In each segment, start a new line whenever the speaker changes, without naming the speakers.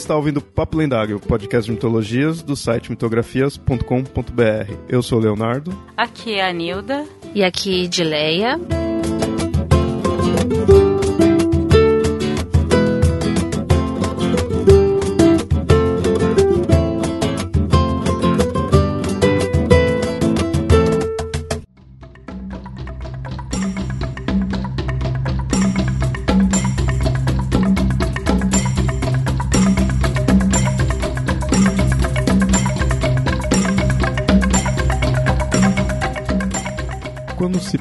está ouvindo Papo Lendário, podcast de mitologias do site mitografias.com.br. Eu sou o Leonardo.
Aqui é a Nilda.
E aqui Dileia.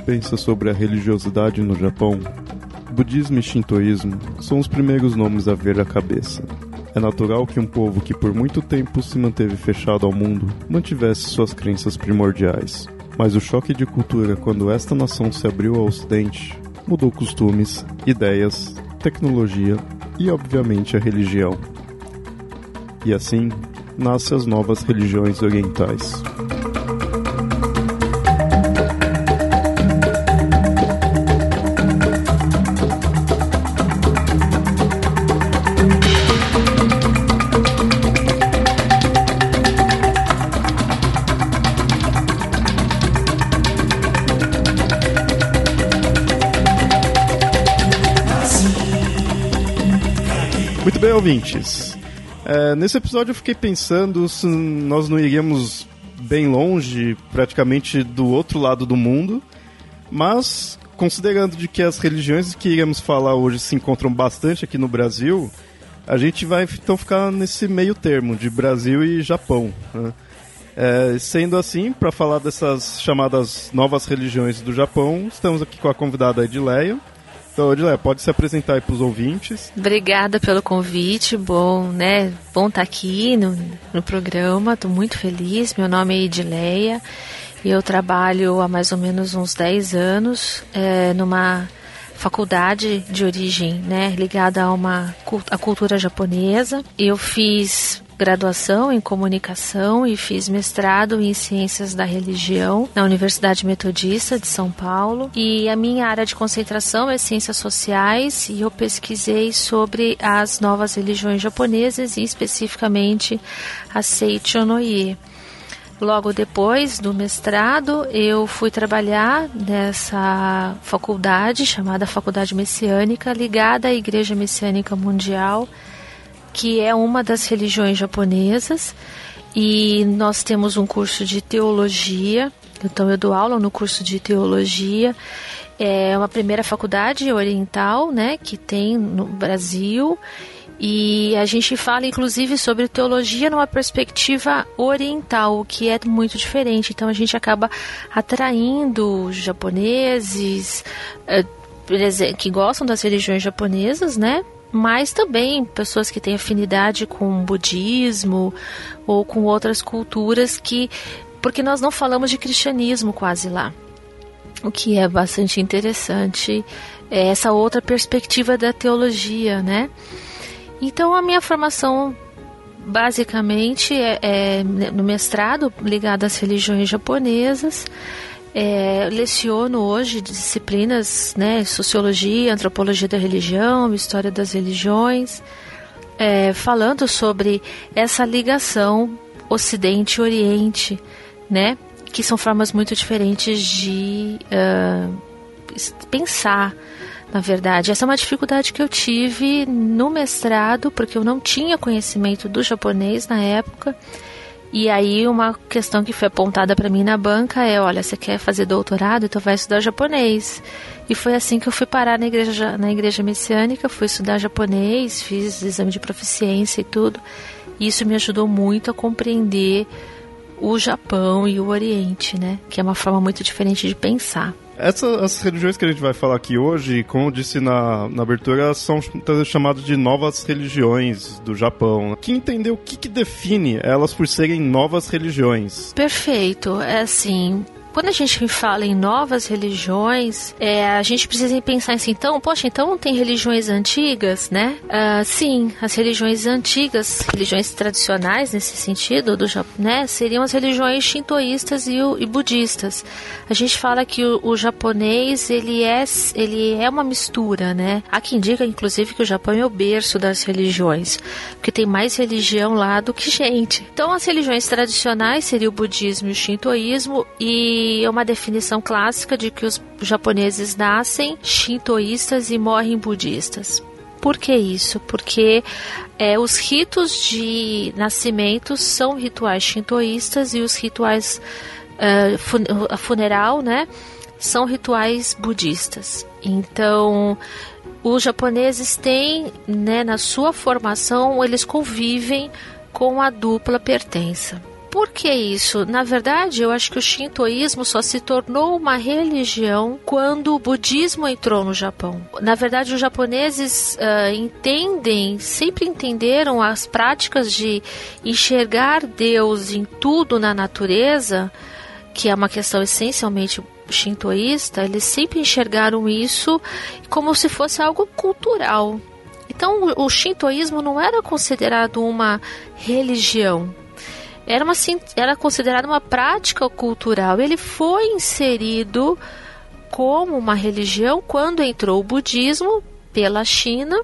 Pensa sobre a religiosidade no Japão, budismo e shintoísmo são os primeiros nomes a ver à cabeça. É natural que um povo que por muito tempo se manteve fechado ao mundo mantivesse suas crenças primordiais. Mas o choque de cultura quando esta nação se abriu ao ocidente mudou costumes, ideias, tecnologia e, obviamente, a religião. E assim nascem as novas religiões orientais. Ouvintes. É, nesse episódio eu fiquei pensando se nós não iríamos bem longe, praticamente do outro lado do mundo, mas considerando de que as religiões que iremos falar hoje se encontram bastante aqui no Brasil, a gente vai então ficar nesse meio termo de Brasil e Japão. Né? É, sendo assim, para falar dessas chamadas novas religiões do Japão, estamos aqui com a convidada Edileia. Então, Edileia, pode se apresentar aí os ouvintes.
Obrigada pelo convite, bom, né? Bom estar aqui no, no programa, estou muito feliz. Meu nome é Edileia e eu trabalho há mais ou menos uns 10 anos é, numa faculdade de origem né, ligada a uma a cultura japonesa. Eu fiz graduação em comunicação e fiz mestrado em ciências da religião na Universidade Metodista de São Paulo. E a minha área de concentração é ciências sociais e eu pesquisei sobre as novas religiões japonesas e especificamente a Seicho no Ie. Logo depois do mestrado, eu fui trabalhar nessa faculdade chamada Faculdade Messiânica, ligada à Igreja Messiânica Mundial, que é uma das religiões japonesas. E nós temos um curso de teologia, então eu dou aula no curso de teologia. É uma primeira faculdade oriental, né, que tem no Brasil. E a gente fala inclusive sobre teologia numa perspectiva oriental, o que é muito diferente. Então a gente acaba atraindo japoneses que gostam das religiões japonesas, né? Mas também pessoas que têm afinidade com o budismo ou com outras culturas que. Porque nós não falamos de cristianismo quase lá. O que é bastante interessante é essa outra perspectiva da teologia, né? Então a minha formação basicamente é, é no mestrado ligado às religiões japonesas. É, leciono hoje disciplinas, né, sociologia, antropologia da religião, história das religiões, é, falando sobre essa ligação Ocidente-Oriente, né, que são formas muito diferentes de uh, pensar na verdade. Essa é uma dificuldade que eu tive no mestrado, porque eu não tinha conhecimento do japonês na época. E aí uma questão que foi apontada para mim na banca é, olha, você quer fazer doutorado, então vai estudar japonês. E foi assim que eu fui parar na igreja, na igreja messiânica, fui estudar japonês, fiz exame de proficiência e tudo. E isso me ajudou muito a compreender o Japão e o Oriente, né? Que é uma forma muito diferente de pensar.
Essas religiões que a gente vai falar aqui hoje, como eu disse na, na abertura, são chamadas de novas religiões do Japão. Que entender o que, que define elas por serem novas religiões?
Perfeito. É assim, quando a gente fala em novas religiões, é, a gente precisa pensar assim, então, poxa, então tem religiões antigas, né? Uh, sim, as religiões antigas, religiões tradicionais nesse sentido, do, né, seriam as religiões shintoístas e, e budistas. A gente fala que o, o, japonês, ele é, ele é uma mistura, né? Há quem diga, inclusive, que o Japão é o berço das religiões, porque tem mais religião lá do que gente. Então, as religiões tradicionais seriam o budismo e o shintoísmo, e é uma definição clássica de que os japoneses nascem shintoístas e morrem budistas. Por que isso? Porque é, os ritos de nascimento são rituais shintoístas e os rituais uh, funeral, né, são rituais budistas. Então, os japoneses têm, né, na sua formação, eles convivem com a dupla pertença. Por que isso? Na verdade, eu acho que o shintoísmo só se tornou uma religião quando o budismo entrou no Japão. Na verdade, os japoneses uh, entendem, sempre entenderam as práticas de enxergar Deus em tudo na natureza, que é uma questão essencialmente shintoísta, eles sempre enxergaram isso como se fosse algo cultural. Então, o shintoísmo não era considerado uma religião, era, uma, era considerado uma prática cultural. Ele foi inserido como uma religião quando entrou o budismo pela China.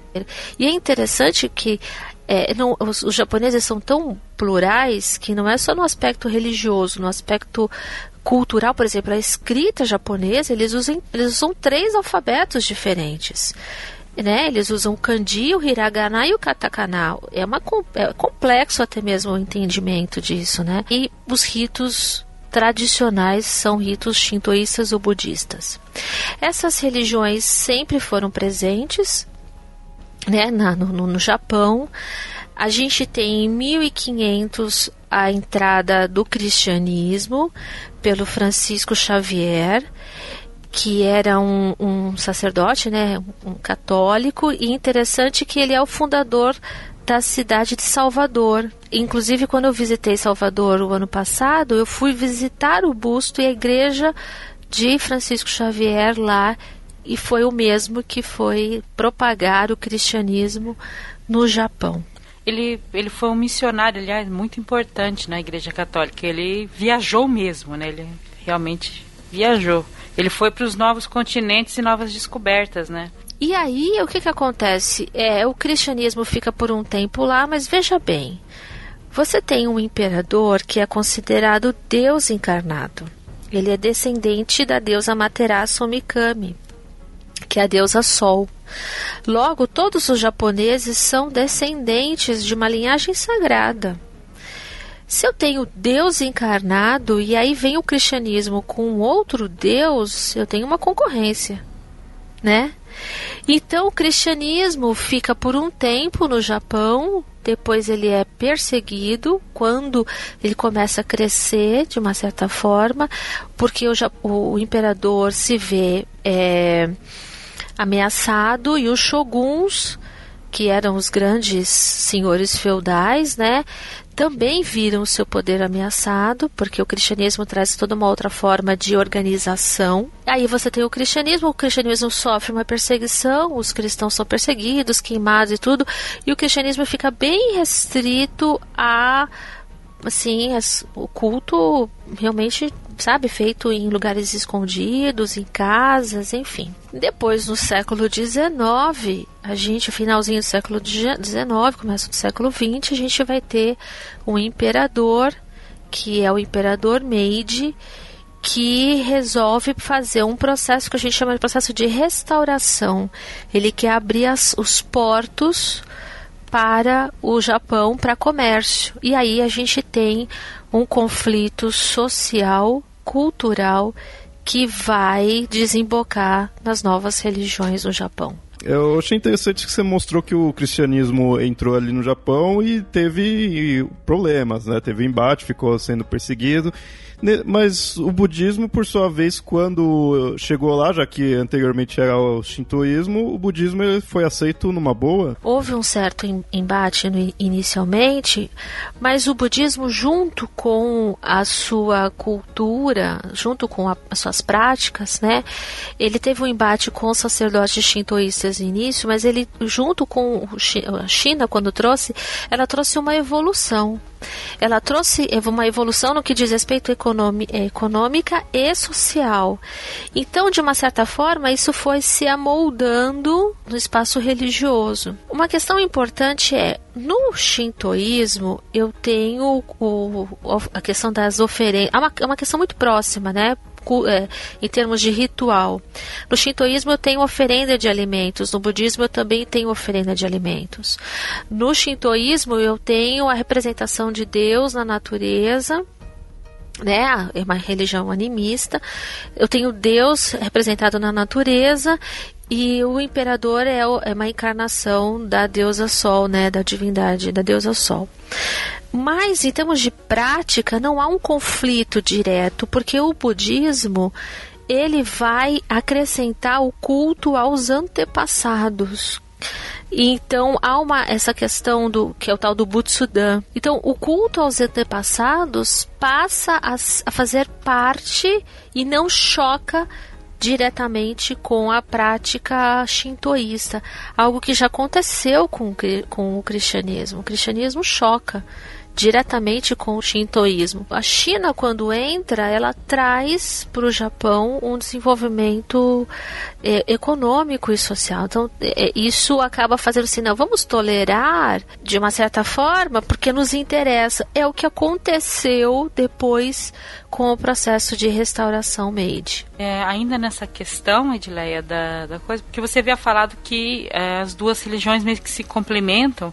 E é interessante que é, não, os, os, japoneses são tão plurais que não é só no aspecto religioso, no aspecto cultural, por exemplo, a escrita japonesa, eles usam, eles usam três alfabetos diferentes né? Eles usam o kanji, o hiragana e o katakana. É, uma, é complexo até mesmo o entendimento disso, né? E os ritos tradicionais são ritos shintoístas ou budistas. Essas religiões sempre foram presentes, né? Na, no, no Japão. A gente tem em 1500 a entrada do cristianismo pelo Francisco Xavier que era um, um sacerdote, né, um católico, e interessante que ele é o fundador da cidade de Salvador. Inclusive, quando eu visitei Salvador o ano passado, eu fui visitar o busto e a igreja de Francisco Xavier lá, e foi o mesmo que foi propagar o cristianismo no Japão.
Ele, ele foi um missionário, aliás, muito importante na Igreja Católica. Ele viajou mesmo, né? Ele realmente viajou. Ele foi para os novos continentes e novas descobertas, né?
E aí, o que, que acontece? É, o cristianismo fica por um tempo lá, mas veja bem, você tem um imperador que é considerado Deus encarnado. Ele é descendente da deusa Materasu Mikami, que é a deusa Sol. Logo, todos os japoneses são descendentes de uma linhagem sagrada. Se eu tenho Deus encarnado e aí vem o cristianismo com outro Deus, eu tenho uma concorrência, né? Então o cristianismo fica por um tempo no Japão, depois ele é perseguido quando ele começa a crescer de uma certa forma, porque o, o imperador se vê é, ameaçado e os shoguns que eram os grandes senhores feudais, né, também viram o seu poder ameaçado, porque o cristianismo traz toda uma outra forma de organização. Aí você tem o cristianismo, o cristianismo sofre uma perseguição, os cristãos são perseguidos, queimados e tudo, e o cristianismo fica bem restrito a assim, as, o culto realmente sabe, feito em lugares escondidos, em casas, enfim. Depois, no século XIX, a gente, finalzinho do século XIX, começo do século XX, a gente vai ter um imperador, que é o imperador Meiji, que resolve fazer um processo que a gente chama de processo de restauração. Ele quer abrir as, os portos para o Japão para comércio. E aí a gente tem um conflito social, cultural que vai desembocar nas novas religiões no Japão.
Eu achei interessante que você mostrou que o cristianismo entrou ali no Japão e teve problemas, né? Teve embate, ficou sendo perseguido. Mas o budismo, por sua vez, quando chegou lá, já que anteriormente era o shintoísmo, o budismo foi aceito numa boa?
Houve um certo embate inicialmente, mas o budismo, junto com a sua cultura, junto com a, as suas práticas, né, ele teve um embate com os sacerdotes shintoístas no início, mas ele, junto com a China, quando trouxe, ela trouxe uma evolução. Ela trouxe uma evolução no que diz respeito à econômica e social. Então, de uma certa forma, isso foi se amoldando no espaço religioso. Uma questão importante é, no shintoísmo, eu tenho o, a questão das oferendas. É uma, é uma questão muito próxima, né? É, em termos de ritual. No shintoísmo eu tenho oferenda de alimentos, no budismo eu também tenho oferenda de alimentos. No shintoísmo eu tenho a representação de Deus na natureza, né, é uma religião animista. Eu tenho Deus representado na natureza e o imperador é, é uma encarnação da deusa Sol, né, da divindade da deusa Sol. Mas em termos de prática, não há um conflito direto, porque o budismo ele vai acrescentar o culto aos antepassados. Então há uma essa questão do que é o tal do Butsudan. Então o culto aos antepassados passa a, a fazer parte e não choca diretamente com a prática shintoísta, algo que já aconteceu com, com o cristianismo. O cristianismo choca diretamente com o shintoísmo. A China, quando entra, ela traz para o Japão um desenvolvimento é, econômico e social. Então, é, isso acaba fazendo assim, não, vamos tolerar de uma certa forma, porque nos interessa. É o que aconteceu depois com o processo de restauração Meiji.
É, ainda nessa questão, Edileia, da, da coisa, porque você havia falado que é, as duas religiões meio que se complementam,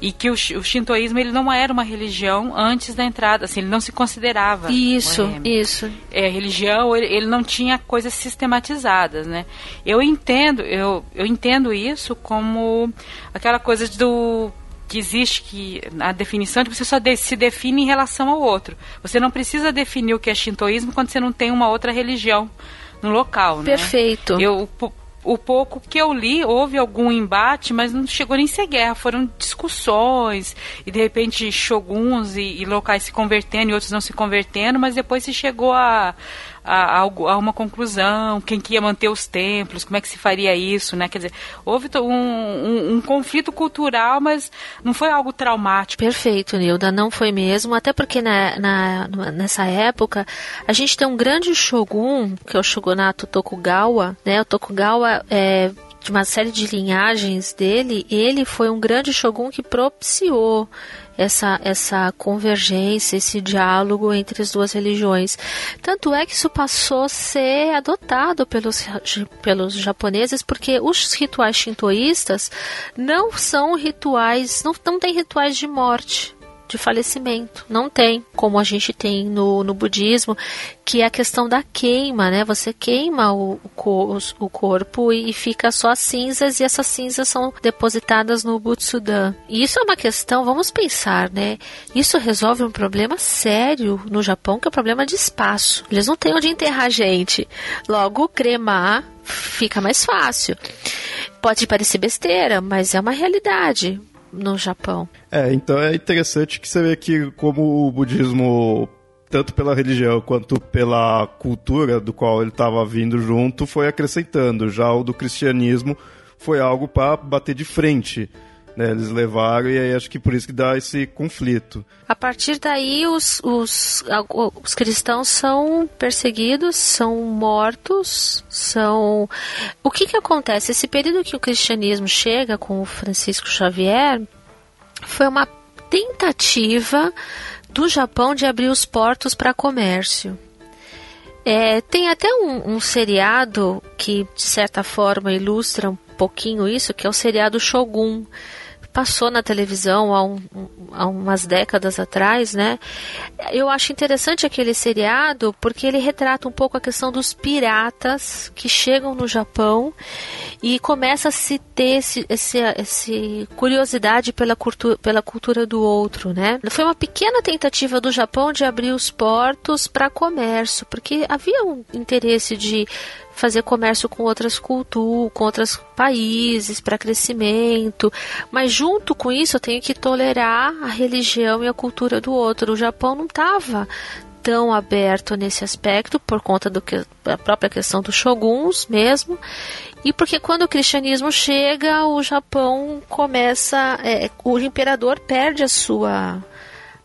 e que o, o shintoísmo ele não era uma religião antes da entrada, assim, ele não se considerava.
Isso, isso.
É, religião, ele, ele não tinha coisas sistematizadas, né? Eu entendo, eu, eu entendo isso como aquela coisa do que existe que a definição de que você só de, se define em relação ao outro. Você não precisa definir o que é shintoísmo quando você não tem uma outra religião no local,
né? Perfeito.
Eu o pouco que eu li, houve algum embate, mas não chegou nem a ser guerra, foram discussões, e de repente shoguns e, e locais se convertendo e outros não se convertendo, mas depois se chegou a, a, a, uma conclusão, quem que ia manter os templos, como é que se faria isso, né? Quer dizer, houve um, um, um conflito cultural, mas não foi algo traumático.
Perfeito, Nilda, não foi mesmo, até porque na, na, nessa época a gente tem um grande shogun, que é o shogunato Tokugawa, né? O Tokugawa é de uma série de linhagens dele, ele foi um grande shogun que propiciou essa, essa convergência, esse diálogo entre as duas religiões. Tanto é que isso passou a ser adotado pelos, pelos japoneses, porque os rituais shintoístas não são rituais, não, não tem rituais de morte de falecimento. Não tem, como a gente tem no, no budismo, que é a questão da queima, né? Você queima o, o, o corpo e fica só as cinzas, e essas cinzas são depositadas no Butsudan. E isso é uma questão, vamos pensar, né? Isso resolve um problema sério no Japão, que é o problema de espaço. Eles não têm onde enterrar gente. Logo, cremar fica mais fácil. Pode parecer besteira, mas é uma realidade no Japão.
É, então é interessante que você vê que como o budismo tanto pela religião quanto pela cultura do qual ele estava vindo junto, foi acrescentando. Já o do cristianismo foi algo para bater de frente. Né, eles levaram e aí acho que por isso que dá esse conflito.
A partir daí os, os, os cristãos são perseguidos, são mortos, são... O que que acontece? Esse período que o cristianismo chega com o Francisco Xavier foi uma tentativa do Japão de abrir os portos para comércio. É, tem até um, um, seriado que, de certa forma, ilustra um pouquinho isso, que é o seriado Shogun passou na televisão há, um, há umas décadas atrás, né? Eu acho interessante aquele seriado porque ele retrata um pouco a questão dos piratas que chegam no Japão e começa a se ter esse, esse, esse curiosidade pela cultura, pela cultura do outro, né? Foi uma pequena tentativa do Japão de abrir os portos para comércio, porque havia um interesse de fazer comércio com outras culturas, com outros países para crescimento, mas junto com isso eu tenho que tolerar a religião e a cultura do outro. O Japão não estava tão aberto nesse aspecto por conta que a própria questão dos shoguns mesmo. E porque quando o cristianismo chega o Japão começa é, o imperador perde a sua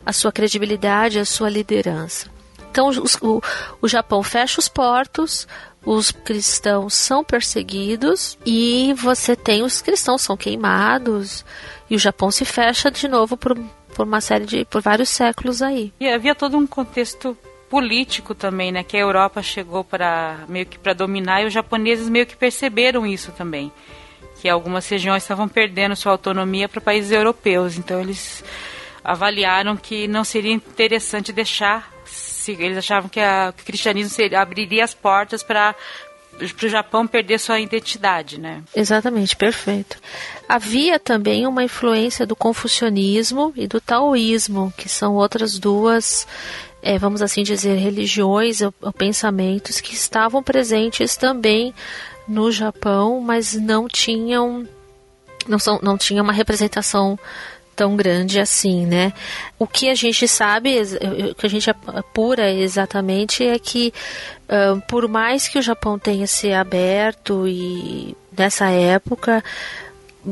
a sua credibilidade a sua liderança. Então o, o Japão fecha os portos os cristãos são perseguidos e você tem os cristãos são queimados e o Japão se fecha de novo por, por uma série de por vários séculos aí.
E havia todo um contexto político também, né, que a Europa chegou para meio que para dominar e os japoneses meio que perceberam isso também, que algumas regiões estavam perdendo sua autonomia para países europeus, então eles avaliaram que não seria interessante deixar eles achavam que, a, que o cristianismo seria, abriria as portas para para o Japão perder sua identidade, né?
Exatamente, perfeito. Havia também uma influência do confucionismo e do taoísmo, que são outras duas, é, vamos assim dizer, religiões ou, ou pensamentos que estavam presentes também no Japão, mas não tinham não, são, não tinha uma representação tão grande assim, né? O que a gente sabe, o que a gente apura exatamente é que, uh, por mais que o Japão tenha se aberto e nessa época,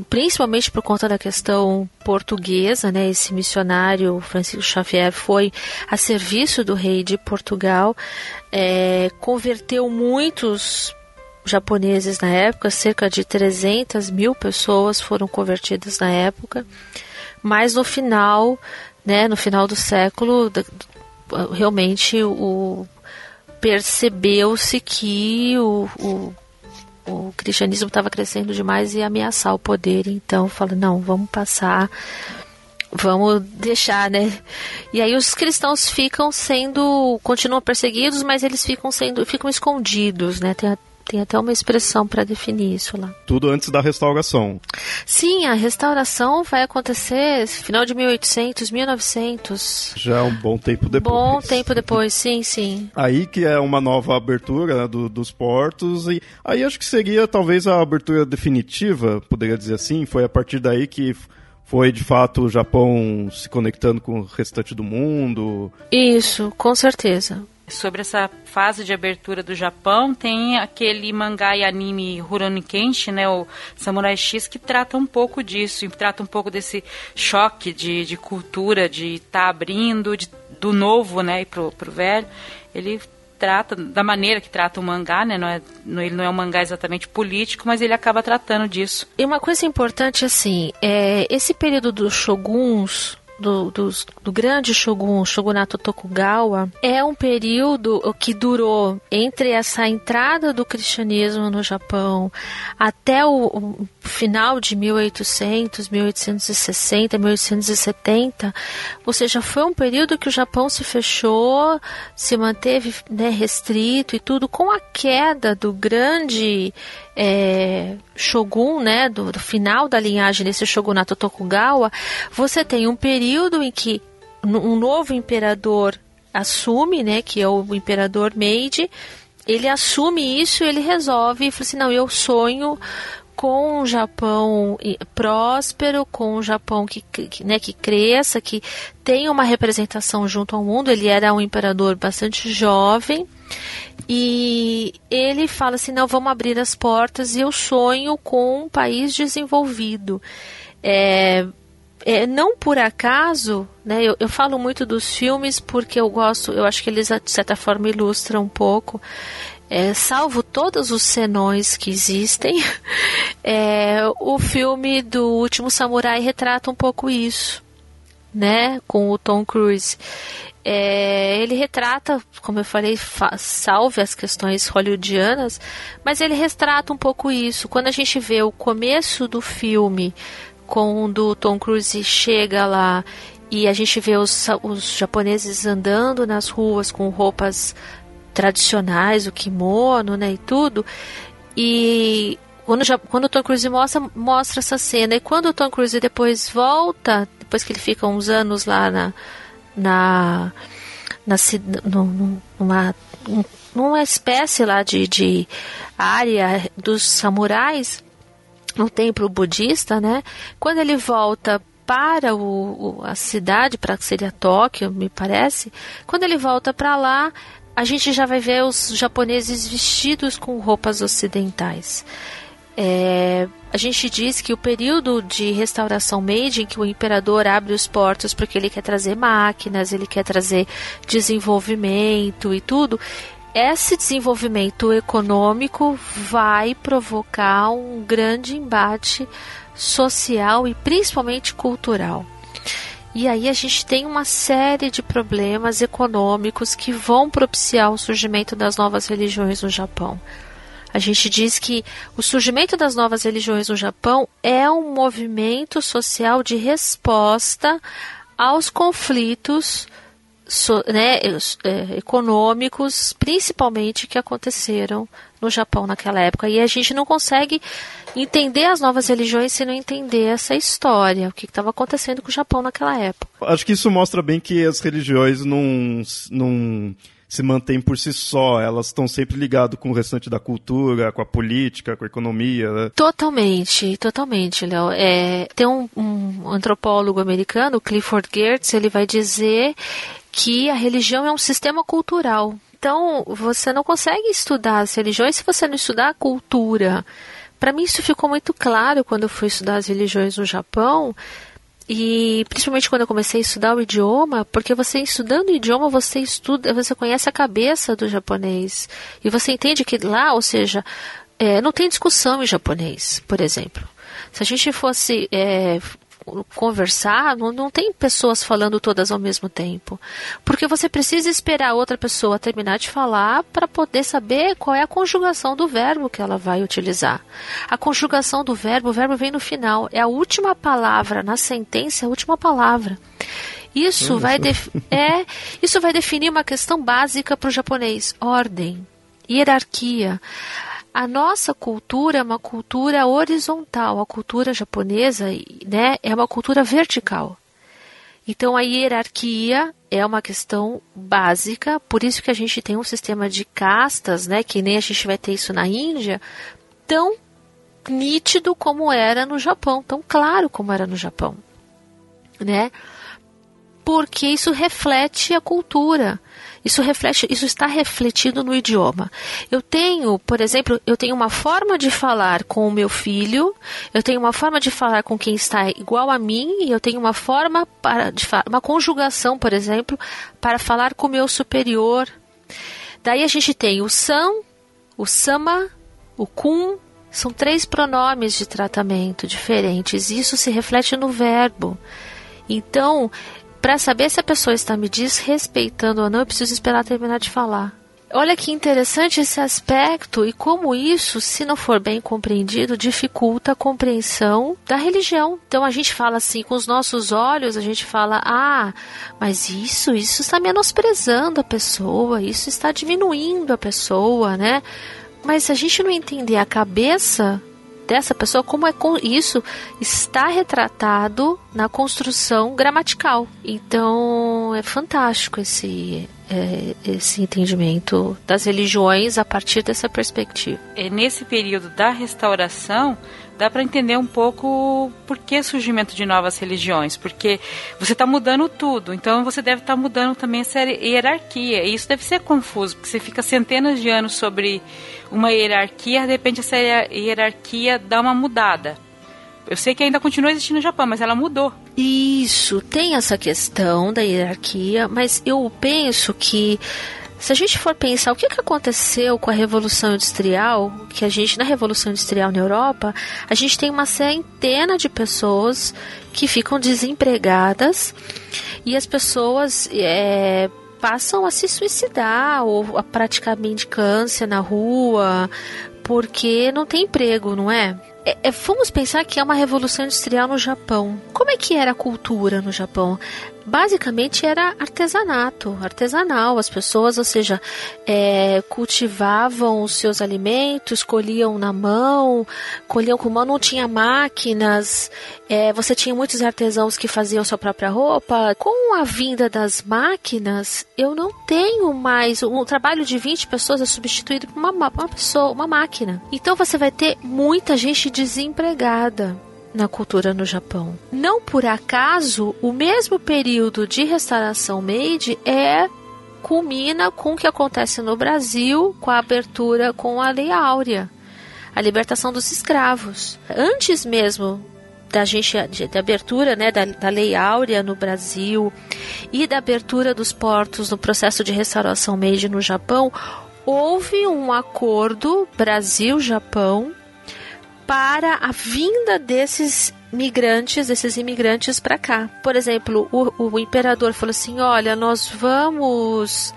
principalmente por conta da questão portuguesa, né? Esse missionário Francisco Xavier foi a serviço do rei de Portugal, é, converteu muitos japoneses na época, cerca de 300 mil pessoas foram convertidas na época mas no final, né, no final do século, realmente o percebeu-se que o, o, o cristianismo estava crescendo demais e ia ameaçar o poder, então falou, não, vamos passar vamos deixar, né? E aí os cristãos ficam sendo, continuam perseguidos, mas eles ficam sendo, ficam escondidos, né? Tem, tem até uma expressão para definir isso lá.
Tudo antes da restauração.
Sim, a restauração vai acontecer final de 1800, 1900.
Já é um bom tempo depois.
Bom tempo depois, sim, sim.
Aí que é uma nova abertura né, do, dos portos e aí acho que seria talvez a abertura definitiva, poderia dizer assim. Foi a partir daí que foi de fato o Japão se conectando com o restante do mundo.
Isso, com certeza
sobre essa fase de abertura do Japão, tem aquele mangá e anime Rurouni Kenshin, né, o Samurai X, que trata um pouco disso, e trata um pouco desse choque de, de cultura, de estar tá abrindo de, do novo, né, pro, pro velho. Ele trata da maneira que trata o mangá, né? Não é, não, ele não é um mangá exatamente político, mas ele acaba tratando disso.
E uma coisa importante assim, é esse período dos shoguns do, do, do grande shogun, shogunato Tokugawa, é um período que durou entre essa entrada do cristianismo no Japão até o, o final de 1800, 1860, 1870, ou seja, foi um período que o Japão se fechou, se manteve né, restrito e tudo, com a queda do grande é, shogun, né, do, do, final da linhagem desse shogunato Tokugawa, você tem um período em que um novo imperador assume, né, que é o imperador Meiji, ele assume isso ele resolve e fala assim, não, eu sonho com um Japão próspero, com um Japão que, que, né, que cresça, que tenha uma representação junto ao mundo. Ele era um imperador bastante jovem e ele fala assim: não, vamos abrir as portas e eu sonho com um país desenvolvido. É, é, não por acaso, né, eu, eu, falo muito dos filmes porque eu gosto, eu acho que eles de certa forma ilustram um pouco. É, salvo todos os senões que existem, é, o filme do Último Samurai retrata um pouco isso, né, com o Tom Cruise. É, ele retrata, como eu falei, salve as questões hollywoodianas, mas ele retrata um pouco isso. Quando a gente vê o começo do filme quando o Tom Cruise chega lá e a gente vê os, os japoneses andando nas ruas com roupas tradicionais, o kimono, né, e tudo. E quando, já, quando o Tom Cruise mostra, mostra essa cena, e quando o Tom Cruise depois volta, depois que ele fica uns anos lá na. na, na numa, numa espécie lá de, de área dos samurais, no templo budista, né? Quando ele volta para o, o, a cidade, para que seria Tóquio, me parece, quando ele volta para lá, a gente já vai ver os japoneses vestidos com roupas ocidentais. É, a gente diz que o período de restauração Meiji, em que o imperador abre os portos porque ele quer trazer máquinas, ele quer trazer desenvolvimento e tudo, esse desenvolvimento econômico vai provocar um grande embate social e principalmente cultural. E aí a gente tem uma série de problemas econômicos que vão propiciar o surgimento das novas religiões no Japão. A gente diz que o surgimento das novas religiões no Japão é um movimento social de resposta aos conflitos so, né, é, econômicos, principalmente que aconteceram no Japão naquela época. E a gente não consegue entender as novas religiões se não entender essa história, o que estava acontecendo com o Japão naquela época.
Acho que isso mostra bem que as religiões não, não se mantêm por si só, elas estão sempre ligadas com o restante da cultura, com a política, com a economia. Né?
Totalmente, totalmente, Léo. É, tem um, um antropólogo americano, Clifford Geertz, ele vai dizer que a religião é um sistema cultural. Então, você não consegue estudar as religiões se você não estudar a cultura. Para mim, isso ficou muito claro quando eu fui estudar as religiões no Japão. E principalmente quando eu comecei a estudar o idioma, porque você estudando o idioma, você estuda, você conhece a cabeça do japonês. E você entende que lá, ou seja, é, não tem discussão em japonês, por exemplo. Se a gente fosse é, conversar, não, não tem pessoas falando todas ao mesmo tempo. Porque você precisa esperar a outra pessoa terminar de falar para poder saber qual é a conjugação do verbo que ela vai utilizar. A conjugação do verbo, o verbo vem no final, é a última palavra na sentença, é a última palavra. Isso vai, é, isso vai definir uma questão básica para o japonês: ordem, hierarquia. A nossa cultura é uma cultura horizontal, a cultura japonesa né, é uma cultura vertical. Então a hierarquia é uma questão básica, por isso que a gente tem um sistema de castas, né, que nem a gente vai ter isso na Índia, tão nítido como era no Japão, tão claro como era no Japão, né? Porque isso reflete a cultura. Isso reflete, isso está refletido no idioma. Eu tenho, por exemplo, eu tenho uma forma de falar com o meu filho, eu tenho uma forma de falar com quem está igual a mim, e eu tenho uma forma para de uma conjugação, por exemplo, para falar com o meu superior. Daí a gente tem o san, o sama, o kun, são três pronomes de tratamento diferentes. Isso se reflete no verbo. Então, para saber se a pessoa está me desrespeitando ou não, eu preciso esperar terminar de falar. Olha que interessante esse aspecto e como isso, se não for bem compreendido, dificulta a compreensão da religião. Então a gente fala assim, com os nossos olhos, a gente fala: "Ah, mas isso, isso está menosprezando a pessoa, isso está diminuindo a pessoa, né?" Mas se a gente não entender a cabeça dessa pessoa, como é isso está retratado na construção gramatical. Então é fantástico esse é, esse entendimento das religiões a partir dessa perspectiva.
É nesse período da restauração dá para entender um pouco por que surgimento de novas religiões, porque você está mudando tudo, então você deve estar tá mudando também essa hierarquia, e isso deve ser confuso, porque você fica centenas de anos sobre uma hierarquia, de repente essa hierarquia dá uma mudada. Eu sei que ainda continua existindo no Japão, mas ela mudou.
Isso, tem essa questão da hierarquia, mas eu penso que se a gente for pensar o que, que aconteceu com a Revolução Industrial, que a gente, na Revolução Industrial na Europa, a gente tem uma centena de pessoas que ficam desempregadas e as pessoas é, passam a se suicidar ou a praticar mendicância na rua porque não tem emprego, não é? é, é, vamos pensar que é uma revolução industrial no Japão. Como é que era a cultura no Japão? Basicamente era artesanato, artesanal. As pessoas, ou seja, é, cultivavam os seus alimentos, colhiam na mão, colhiam com mão, não tinha máquinas. É, você tinha muitos artesãos que faziam sua própria roupa. Com a vinda das máquinas, eu não tenho mais. Um trabalho de 20 pessoas é substituído por uma, uma pessoa, uma máquina. Então você vai ter muita gente desempregada na cultura no Japão. Não por acaso, o mesmo período de restauração Meiji é culmina com o que acontece no Brasil com a abertura com a Lei Áurea, a libertação dos escravos. Antes mesmo da gente da abertura né, da, da Lei Áurea no Brasil e da abertura dos portos no processo de restauração Meiji no Japão, houve um acordo Brasil-Japão para a vinda desses migrantes, desses imigrantes para cá. Por exemplo, o, o imperador falou assim: olha, nós vamos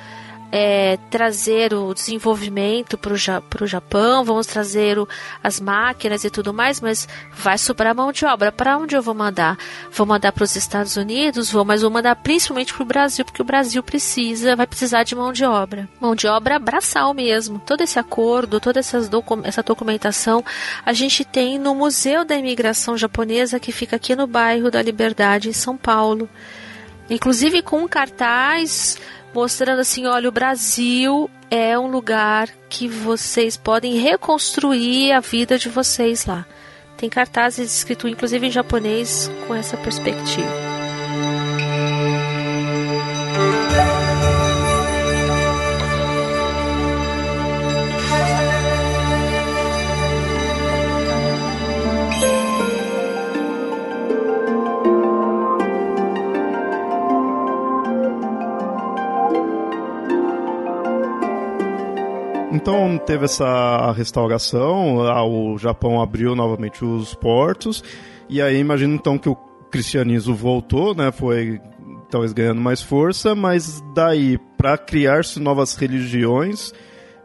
é, trazer o desenvolvimento para o Japão, vamos trazer o, as máquinas e tudo mais, mas vai sobrar mão de obra. Para onde eu vou mandar? Vou mandar para os Estados Unidos, vou, mas vou mandar principalmente para o Brasil, porque o Brasil precisa, vai precisar de mão de obra. Mão de obra braçal mesmo. Todo esse acordo, toda docu essa documentação, a gente tem no Museu da Imigração Japonesa, que fica aqui no bairro da Liberdade, em São Paulo. Inclusive com cartaz mostrando assim: olha, o Brasil é um lugar que vocês podem reconstruir a vida de vocês lá. Tem cartazes escritos inclusive em japonês com essa perspectiva.
Então teve essa restauração, o Japão abriu novamente os portos, e aí imagino então que o cristianismo voltou, né? Foi talvez ganhando mais força, mas daí para criar-se novas religiões,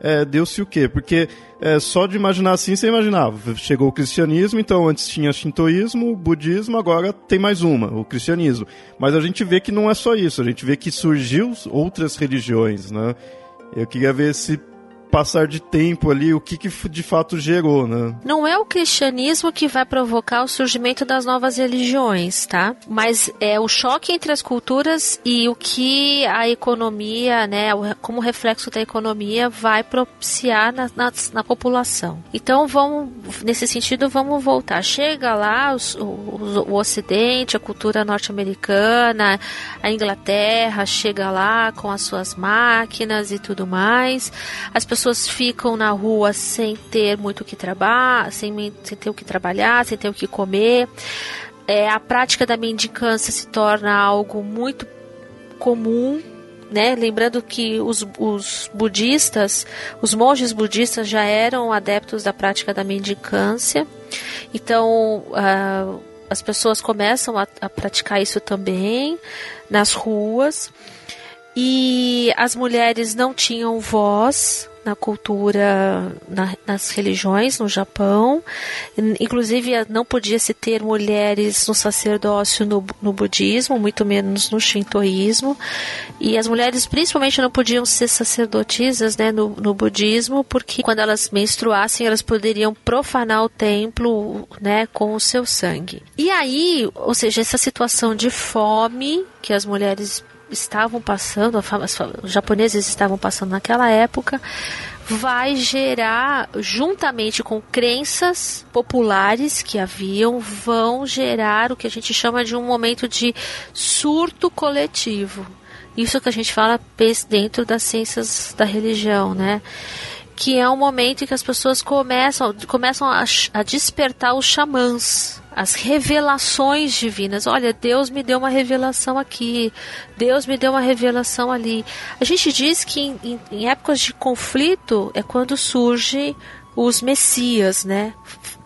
é, deu-se o quê? Porque é, só de imaginar assim, você imaginava. Chegou o cristianismo, então antes tinha shintoísmo, budismo, agora tem mais uma, o cristianismo. Mas a gente vê que não é só isso, a gente vê que surgiu outras religiões, né? Eu queria ver se passar de tempo ali, o que, que de fato gerou, né?
Não é o cristianismo que vai provocar o surgimento das novas religiões, tá? Mas é o choque entre as culturas e o que a economia, né, como reflexo da economia, vai propiciar na, na, na população. Então, vamos, nesse sentido, vamos voltar. Chega lá os, o, o Ocidente, a cultura norte-americana, a Inglaterra, chega lá com as suas máquinas e tudo mais. As pessoas pessoas ficam na rua sem ter muito o que trabalhar, sem, sem ter o que trabalhar, sem ter o que comer. É, a prática da mendicância se torna algo muito comum né? Lembrando que os, os, budistas, os monges budistas já eram adeptos da prática da mendicância, então uh, as pessoas começam a, a, praticar isso também nas ruas e as mulheres não tinham voz, na cultura, na, nas religiões no Japão. Inclusive, não podia se ter mulheres no sacerdócio no, no budismo, muito menos no shintoísmo. E as mulheres, principalmente, não podiam ser sacerdotisas né, no, no budismo, porque quando elas menstruassem, elas poderiam profanar o templo né, com o seu sangue. E aí, ou seja, essa situação de fome que as mulheres estavam passando, os japoneses estavam passando naquela época, vai gerar, juntamente com crenças populares que haviam, vão gerar o que a gente chama de um momento de surto coletivo. Isso que a gente fala dentro das ciências da religião, né? Que é um momento em que as pessoas começam, começam a, a despertar os xamãs, as revelações divinas. Olha, Deus me deu uma revelação aqui, Deus me deu uma revelação ali. A gente diz que em, em, em épocas de conflito é quando surge os messias, né?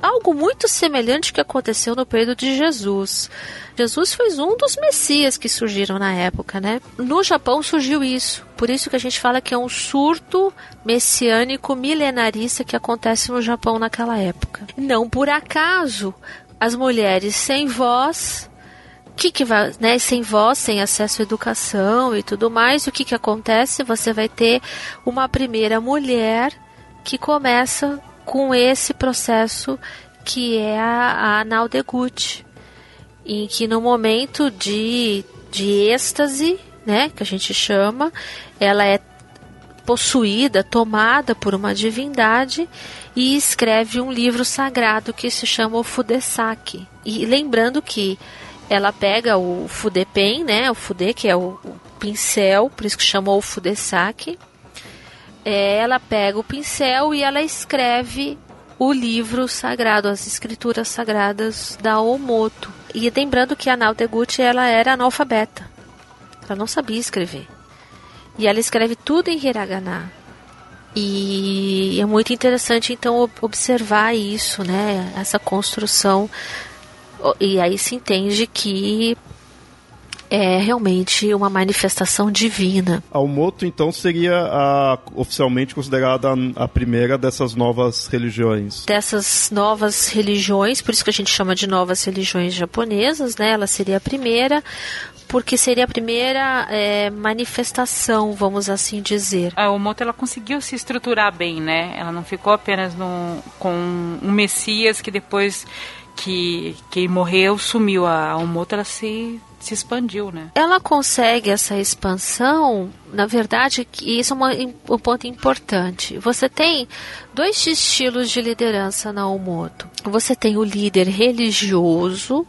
Algo muito semelhante que aconteceu no período de Jesus. Jesus foi um dos messias que surgiram na época, né? No Japão surgiu isso. Por isso que a gente fala que é um surto messiânico milenarista que acontece no Japão naquela época. Não por acaso as mulheres sem voz que que vai, né, sem voz, sem acesso à educação e tudo mais, o que que acontece? Você vai ter uma primeira mulher que começa com esse processo que é a, a Naldegut, em que no momento de, de êxtase, né, que a gente chama, ela é possuída, tomada por uma divindade e escreve um livro sagrado que se chama o Fudesaki. E lembrando que ela pega o Fudepen, né, o Fude, que é o, o pincel, por isso que chamou o Fudesaki, ela pega o pincel e ela escreve o livro sagrado, as escrituras sagradas da Omoto. E lembrando que a Nao Deguchi, ela era analfabeta. Ela não sabia escrever. E ela escreve tudo em hiragana. E é muito interessante então observar isso, né? Essa construção. E aí se entende que é realmente uma manifestação divina.
A Umoto, então, seria a, oficialmente considerada a, a, primeira dessas novas religiões.
Dessas novas religiões, por isso que a gente chama de novas religiões japonesas, né? Ela seria a primeira, porque seria a primeira é, manifestação, vamos assim dizer.
A Umoto, ela conseguiu se estruturar bem, né? Ela não ficou apenas no, com um Messias que depois que, que morreu, sumiu. A Umoto, ela se se expandiu, né?
Ela consegue essa expansão, na verdade, isso é uma, um ponto importante. Você tem dois estilos de liderança na Umoto. Você tem o líder religioso,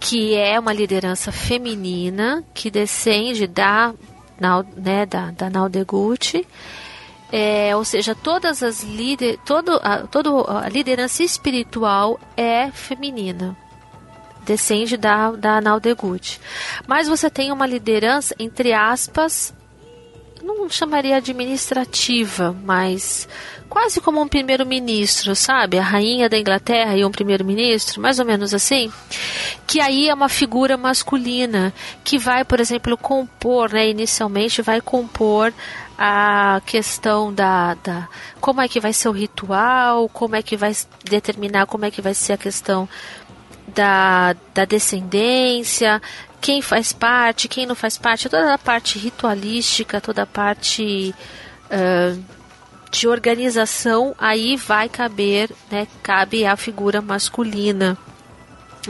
que é uma liderança feminina, que descende da, né, da, da Naldeguchi, é, ou seja, todas as líder, todo, a, todo a liderança espiritual é feminina descende da, da Naldegut. Mas você tem uma liderança, entre aspas, não chamaria administrativa, mas quase como um primeiro-ministro, sabe? A rainha da Inglaterra e um primeiro-ministro, mais ou menos assim. Que aí é uma figura masculina que vai, por exemplo, compor, né? Inicialmente vai compor a questão da, da como é que vai ser o ritual, como é que vai determinar como é que vai ser a questão da, da descendência, quem faz parte, quem não faz parte, toda a parte ritualística, toda a parte uh, de organização, aí vai caber, né, cabe a figura masculina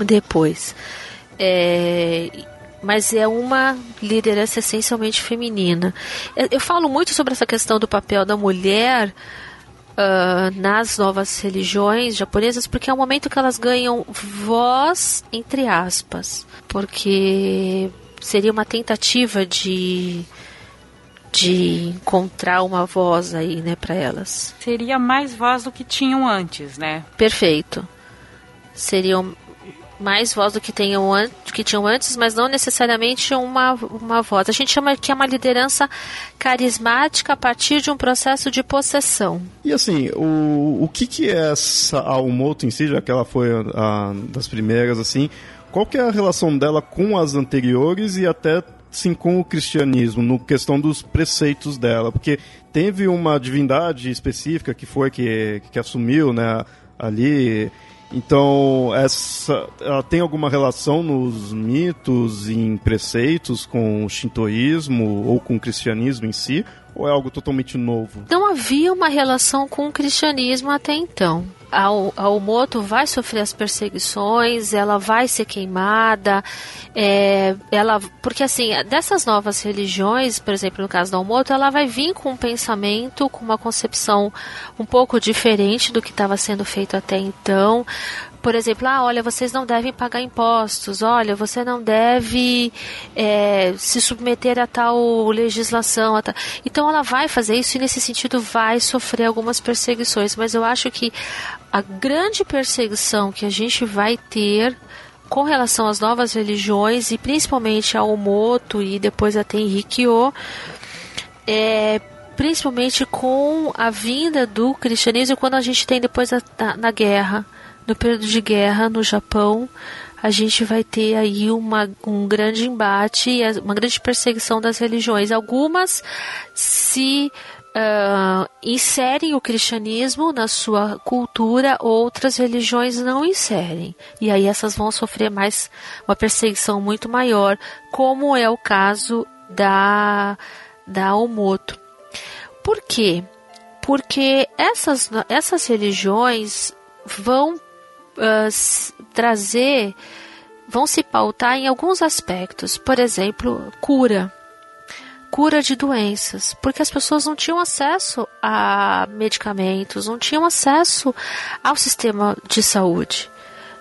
depois. É, mas é uma liderança essencialmente feminina. Eu, eu falo muito sobre essa questão do papel da mulher uh, nas novas religiões japonesas, porque é o momento que elas ganham voz, entre aspas, porque seria uma tentativa de de encontrar uma voz aí, né, para elas.
Seria mais voz do que tinham antes, né?
Perfeito. Seriam mais voz do que, tenham an que tinham antes, mas não necessariamente uma, uma voz. A gente chama que é uma liderança carismática a partir de um processo de possessão.
E assim, o, o que, que é essa Almoto em si, já que ela foi a, das primeiras, assim, qual que é a relação dela com as anteriores e até sim com o cristianismo, no questão dos preceitos dela, porque teve uma divindade específica que foi que, que assumiu, né, ali então, essa, ela tem alguma relação nos mitos e em preceitos com o shintoísmo ou com o cristianismo em si? Ou é algo totalmente novo?
Não havia uma relação com o cristianismo até então. A, a Omoto vai sofrer as perseguições, ela vai ser queimada, é, ela, porque assim, dessas novas religiões, por exemplo, no caso da Omoto, ela vai vir com um pensamento, com uma concepção um pouco diferente do que estava sendo feito até então por exemplo, ah, olha, vocês não devem pagar impostos, olha, você não deve é, se submeter a tal legislação. A tal... Então ela vai fazer isso e nesse sentido vai sofrer algumas perseguições, mas eu acho que a grande perseguição que a gente vai ter com relação às novas religiões e principalmente ao Moto e depois até Henrique O, é principalmente com a vinda do cristianismo, quando a gente tem depois da, na guerra, no período de guerra no Japão, a gente vai ter aí uma, um grande embate, uma grande perseguição das religiões. Algumas se uh, inserem o cristianismo na sua cultura, outras religiões não inserem. E aí essas vão sofrer mais uma perseguição muito maior, como é o caso da, da Omoto. Por quê? Porque essas, essas religiões vão uh, trazer, vão se pautar em alguns aspectos. Por exemplo, cura. Cura de doenças, porque as pessoas não tinham acesso a medicamentos, não tinham acesso ao sistema de saúde.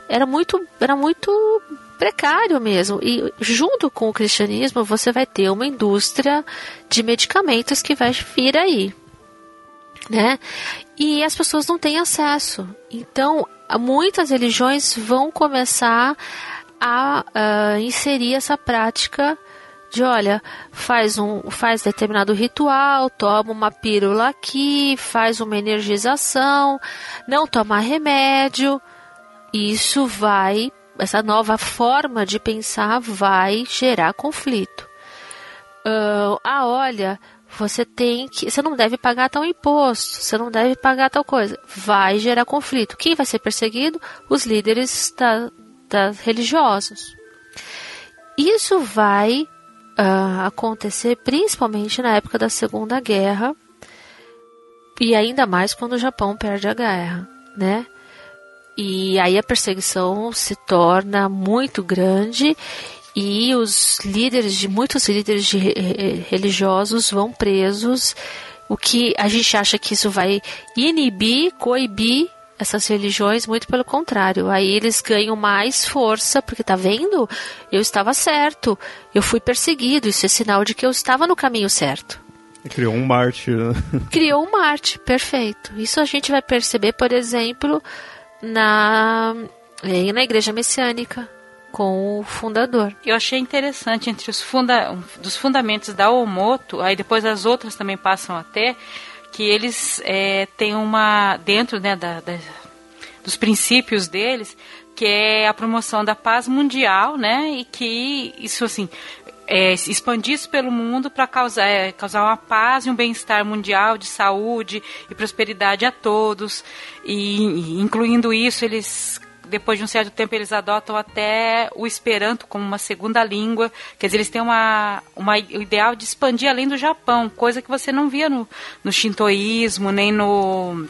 Era muito, era muito precário mesmo. E junto com o cristianismo, você vai ter uma indústria de medicamentos que vai vir aí. Né? E as pessoas não têm acesso. Então, muitas religiões vão começar a uh, inserir essa prática de olha, faz um faz determinado ritual, toma uma pílula aqui, faz uma energização, não toma remédio. Isso vai, essa nova forma de pensar vai gerar conflito. Uh, ah, olha, você tem que. Você não deve pagar tal imposto, você não deve pagar tal coisa. Vai gerar conflito. Quem vai ser perseguido? Os líderes da, religiosos. Isso vai uh, acontecer principalmente na época da Segunda Guerra e ainda mais quando o Japão perde a guerra, né? E aí a perseguição se torna muito grande e os líderes de muitos líderes de, religiosos vão presos, o que a gente acha que isso vai inibir, coibir essas religiões, muito pelo contrário. Aí eles ganham mais força, porque tá vendo? Eu estava certo, eu fui perseguido, isso é sinal de que eu estava no caminho certo.
Criou um mártir. Né?
Criou um mártir, perfeito. Isso a gente vai perceber, por exemplo, na, na igreja messiânica com o fundador.
Eu achei interessante entre os funda dos fundamentos da Omoto, aí depois as outras também passam até que eles é, têm uma dentro né, da, da, dos princípios deles que é a promoção da paz mundial, né? E que isso assim é, expandir isso pelo mundo para causar, é, causar uma paz e um bem-estar mundial de saúde e prosperidade a todos. E, e incluindo isso, eles depois de um certo tempo eles adotam até o Esperanto como uma segunda língua. Quer dizer, eles têm uma, uma, o ideal de expandir além do Japão, coisa que você não via no, no shintoísmo, nem no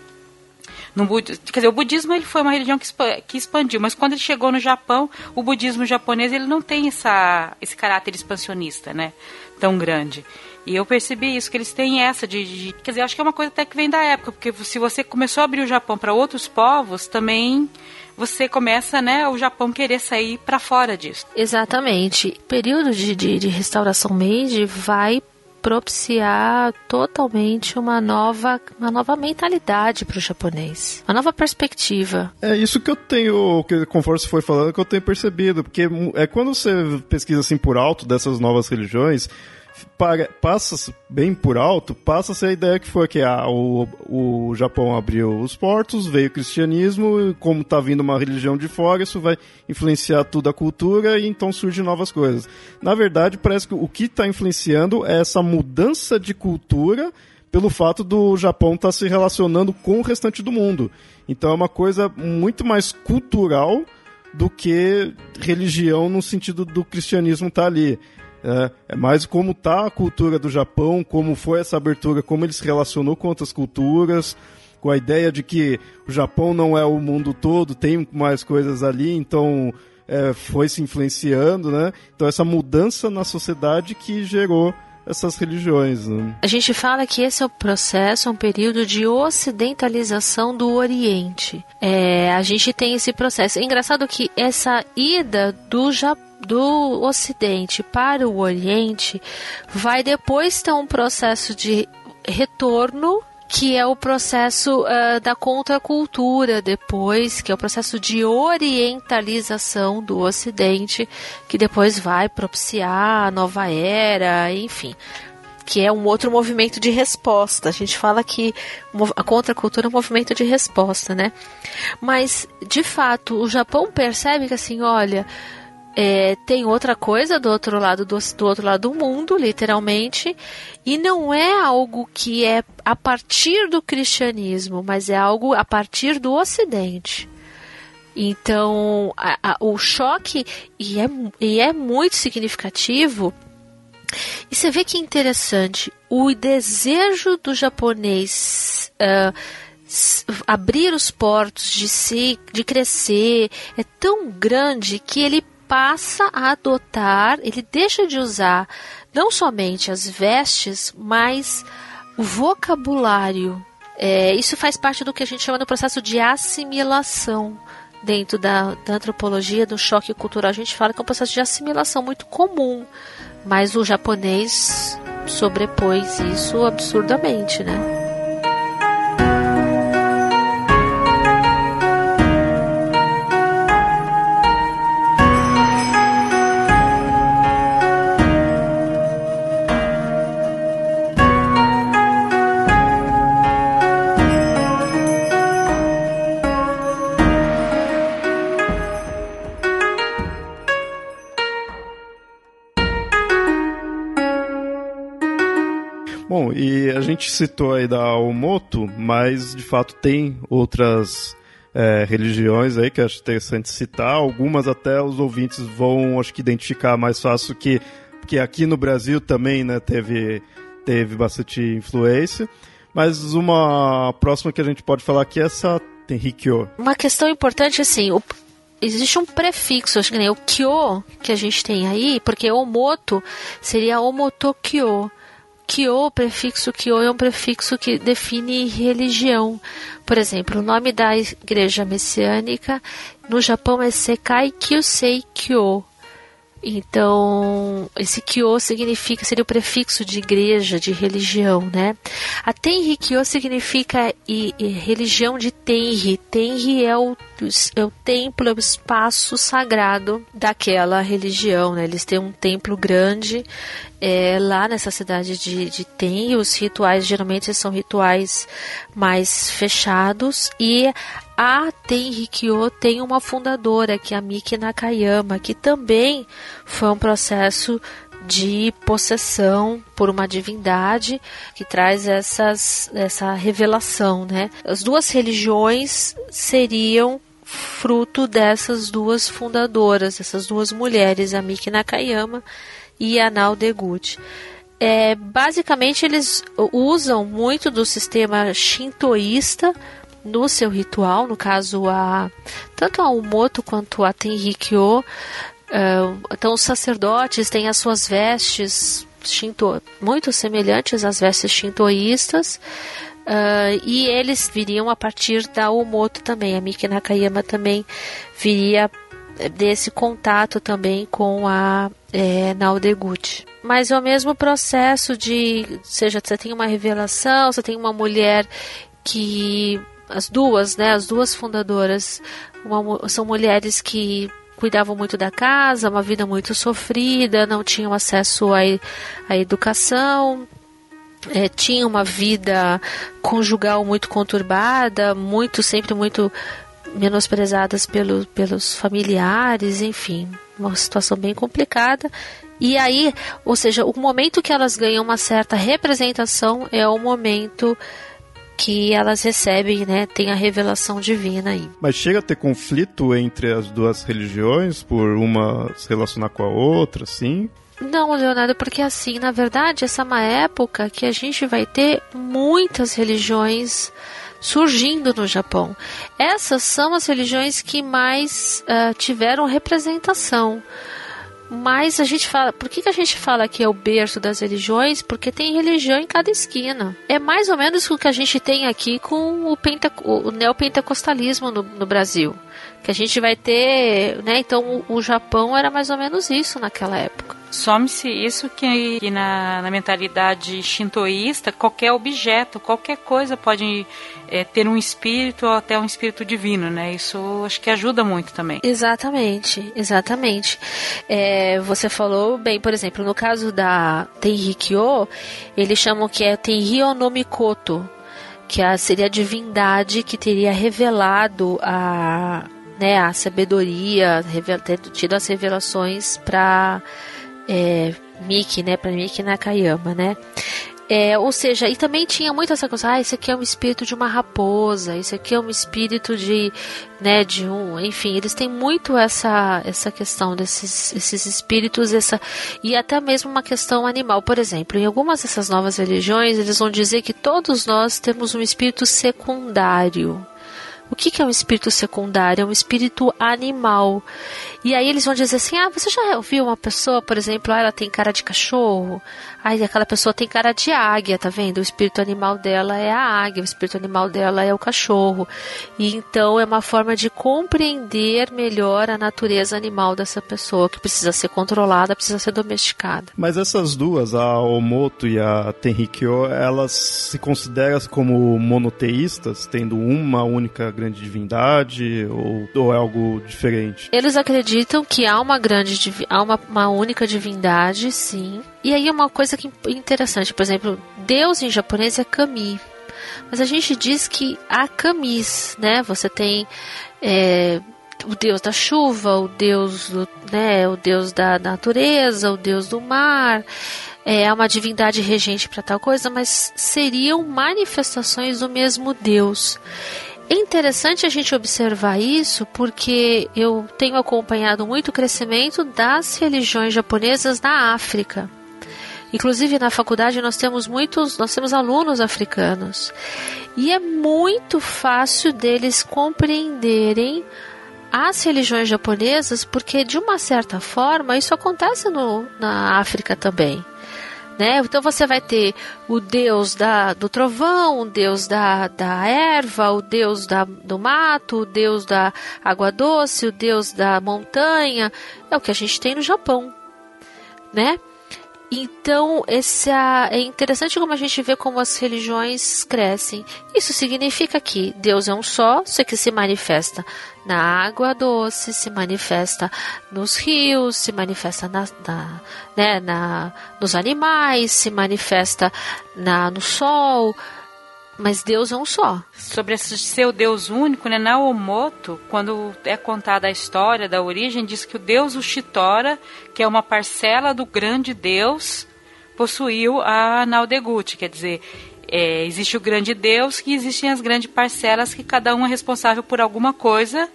no quer dizer, o budismo ele foi uma religião que, que expandiu, mas quando ele chegou no Japão, o budismo japonês ele não tem essa, esse caráter expansionista, né, tão grande. E eu percebi isso, que eles têm essa de, de, Quer dizer, acho que é uma coisa até que vem da época, porque se você começou a abrir o Japão para outros povos, também você começa, né, o Japão querer sair para fora disso.
Exatamente. O período de, de, de restauração Meiji vai propiciar totalmente uma nova, uma nova mentalidade para o japonês, uma nova perspectiva.
É isso que eu tenho, que conforme você foi falando, que eu tenho percebido, porque é quando você pesquisa assim por alto dessas novas religiões, passa bem por alto, passa-se a ideia que foi que ah, o, o Japão abriu os portos, veio o cristianismo, e como está vindo uma religião de fora, isso vai influenciar toda a cultura e então surgem novas coisas. Na verdade, parece que o que está influenciando é essa mudança de cultura pelo fato do Japão estar tá se relacionando com o restante do mundo. Então é uma coisa muito mais cultural do que religião no sentido do cristianismo estar tá ali. É, é mais como tá a cultura do Japão, como foi essa abertura, como ele se relacionou com outras culturas, com a ideia de que o Japão não é o mundo todo, tem mais coisas ali, então é, foi se influenciando, né? Então essa mudança na sociedade que gerou essas religiões. Né?
A gente fala que esse é o processo, é um período de ocidentalização do Oriente. É, a gente tem esse processo. É engraçado que essa ida do Japão do Ocidente para o Oriente vai depois ter um processo de retorno que é o processo uh, da contracultura depois, que é o processo de orientalização do Ocidente, que depois vai propiciar a nova era, enfim que é um outro movimento de resposta. A gente fala que a contracultura é um movimento de resposta, né? Mas, de fato, o Japão percebe que assim, olha, é, tem outra coisa do outro lado do, do outro lado do mundo, literalmente, e não é algo que é a partir do cristianismo, mas é algo a partir do Ocidente. Então, a, a, o choque, e é, e é muito significativo, e você vê que interessante, o desejo do japonês uh, abrir os portos, de se, de crescer, é tão grande que ele passa a adotar, ele deixa de usar não somente as vestes, mas o vocabulário. É, isso faz parte do que a gente chama do processo de assimilação dentro da, da antropologia, do choque cultural. A gente fala que é um processo de assimilação muito comum, mas o japonês sobrepôs isso absurdamente, né?
E a gente citou aí da Omoto, mas de fato tem outras é, religiões aí que acho interessante citar. Algumas até os ouvintes vão, acho que, identificar mais fácil que, que aqui no Brasil também né, teve, teve bastante influência. Mas uma próxima que a gente pode falar aqui é essa Tenrikyo.
Uma questão importante, assim, o, existe um prefixo, acho que nem o kyo que a gente tem aí, porque omoto seria omotokyo. Kyo, o prefixo Kyo é um prefixo que define religião. Por exemplo, o nome da igreja messiânica no Japão é Sekai Kyusei Kyo. Então, esse Kyo significa, seria o prefixo de igreja, de religião, né? A Tenri Kyo significa e, e, religião de Tenri. Tenri é o, é o templo, é o espaço sagrado daquela religião, né? Eles têm um templo grande é, lá nessa cidade de, de Tenri. Os rituais, geralmente, são rituais mais fechados e a Tenrikyo tem uma fundadora, que é a Miki Nakayama, que também foi um processo de possessão por uma divindade que traz essas, essa revelação, né? As duas religiões seriam fruto dessas duas fundadoras, essas duas mulheres, a Miki Nakayama e a Nao Deguchi. É, basicamente, eles usam muito do sistema shintoísta no seu ritual, no caso a tanto a Umoto quanto a Tenrikyo, uh, então os sacerdotes têm as suas vestes shinto, muito semelhantes às vestes shintoístas. Uh, e eles viriam a partir da Umoto também. A Miki Nakayama também viria desse contato também com a é, Naodeguchi. Mas é o mesmo processo de, seja, você tem uma revelação, você tem uma mulher que as duas, né, as duas fundadoras, uma, são mulheres que cuidavam muito da casa, uma vida muito sofrida, não tinham acesso à, à educação, é, tinham uma vida conjugal muito conturbada, muito sempre muito menosprezadas pelo, pelos familiares, enfim, uma situação bem complicada. E aí, ou seja, o momento que elas ganham uma certa representação é o momento que elas recebem, né, tem a revelação divina aí.
Mas chega a ter conflito entre as duas religiões por uma se relacionar com a outra, sim?
Não, Leonardo, porque assim, na verdade, essa é uma época que a gente vai ter muitas religiões surgindo no Japão. Essas são as religiões que mais uh, tiveram representação. Mas a gente fala, por que, que a gente fala que é o berço das religiões? Porque tem religião em cada esquina. É mais ou menos o que a gente tem aqui com o, penta, o neopentecostalismo no, no Brasil. Que a gente vai ter, né? Então o, o Japão era mais ou menos isso naquela época.
Some-se isso que, que na, na, mentalidade shintoísta, qualquer objeto, qualquer coisa pode é, ter um espírito ou até um espírito divino, né? Isso acho que ajuda muito também.
Exatamente, exatamente. É, você falou bem, por exemplo, no caso da Tenrikyo, eles chamam que é Tenryo no Mikoto, que é seria a divindade que teria revelado a, né, a sabedoria, ter tido as revelações para é, Miki, né, para Miki Nakayama, né? É, ou seja, e também tinha muito essa coisa, ah, isso aqui é um espírito de uma raposa, isso aqui é um espírito de, né, de um, enfim, eles têm muito essa essa questão desses esses espíritos, essa e até mesmo uma questão animal, por exemplo, em algumas dessas novas religiões, eles vão dizer que todos nós temos um espírito secundário. O que, que é um espírito secundário? É um espírito animal. E aí eles vão dizer assim: ah, você já ouviu uma pessoa, por exemplo, ah, ela tem cara de cachorro? Aí aquela pessoa tem cara de águia, tá vendo? O espírito animal dela é a águia, o espírito animal dela é o cachorro. E então é uma forma de compreender melhor a natureza animal dessa pessoa, que precisa ser controlada, precisa ser domesticada.
Mas essas duas, a Omoto e a Tenrikyo, elas se consideram como monoteístas, tendo uma única grande divindade, ou, ou é algo diferente?
Eles acreditam que há uma grande, há uma, uma única divindade, sim. E aí uma coisa que é interessante, por exemplo, Deus em japonês é Kami. Mas a gente diz que há Kamis, né? Você tem é, o deus da chuva, o deus do, né, o deus da natureza, o deus do mar, é uma divindade regente para tal coisa, mas seriam manifestações do mesmo Deus. É interessante a gente observar isso porque eu tenho acompanhado muito o crescimento das religiões japonesas na África. Inclusive na faculdade nós temos muitos, nós temos alunos africanos. E é muito fácil deles compreenderem as religiões japonesas, porque de uma certa forma isso acontece no, na África também. Né? Então você vai ter o deus da, do trovão, o deus da, da erva, o deus da, do mato, o deus da água doce, o deus da montanha. É o que a gente tem no Japão, né? Então, esse é interessante como a gente vê como as religiões crescem. Isso significa que Deus é um só, só que se manifesta na água doce, se manifesta nos rios, se manifesta na, na, né, na, nos animais, se manifesta na, no sol, mas Deus é um só.
Sobre esse seu Deus único, né, na Omoto, quando é contada a história da origem, diz que o Deus Ushitora, que é uma parcela do grande Deus, possuiu a Naldegut, quer dizer, é, existe o grande Deus que existem as grandes parcelas que cada um é responsável por alguma coisa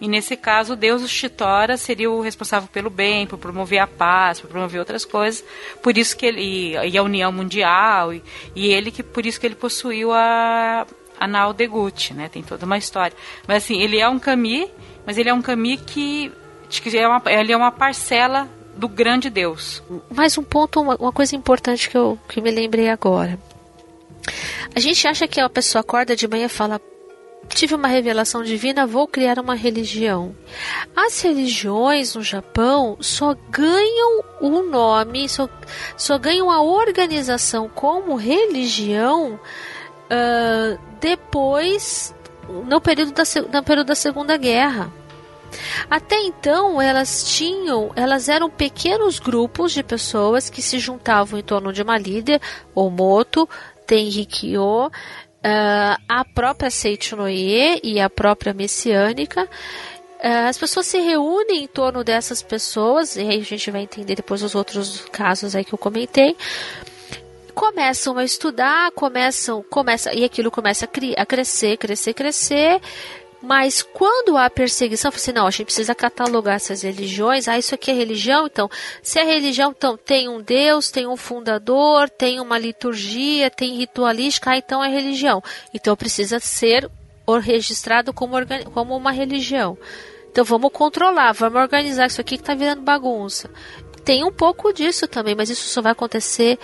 e nesse caso, Deus o Chitora seria o responsável pelo bem, por promover a paz, por promover outras coisas. Por isso que ele e a união mundial e, e ele que por isso que ele possuiu a a Nao Degut, né? Tem toda uma história. Mas assim, ele é um Kami, mas ele é um Kami que, que é uma, ele é uma parcela do grande Deus.
Mais um ponto, uma, uma coisa importante que eu que me lembrei agora. A gente acha que a pessoa acorda de manhã e fala: tive uma revelação divina, vou criar uma religião. As religiões no Japão só ganham o nome, só, só ganham a organização como religião uh, depois, no período, da, no período da Segunda Guerra. Até então, elas tinham, elas eram pequenos grupos de pessoas que se juntavam em torno de uma líder, ou moto, Tenrikyo, uh, a própria Seichunoye e a própria Messiânica. Uh, as pessoas se reúnem em torno dessas pessoas, e aí a gente vai entender depois os outros casos aí que eu comentei. Começam a estudar, começam, começa, e aquilo começa a, a crescer, crescer, crescer, mas quando há perseguição, você assim, não, a gente precisa catalogar essas religiões. Ah, isso aqui é religião, então, se é religião, então tem um Deus, tem um fundador, tem uma liturgia, tem ritualística, ah, então é religião. Então precisa ser registrado como, como uma religião. Então vamos controlar, vamos organizar isso aqui que está virando bagunça. Tem um pouco disso também, mas isso só vai acontecer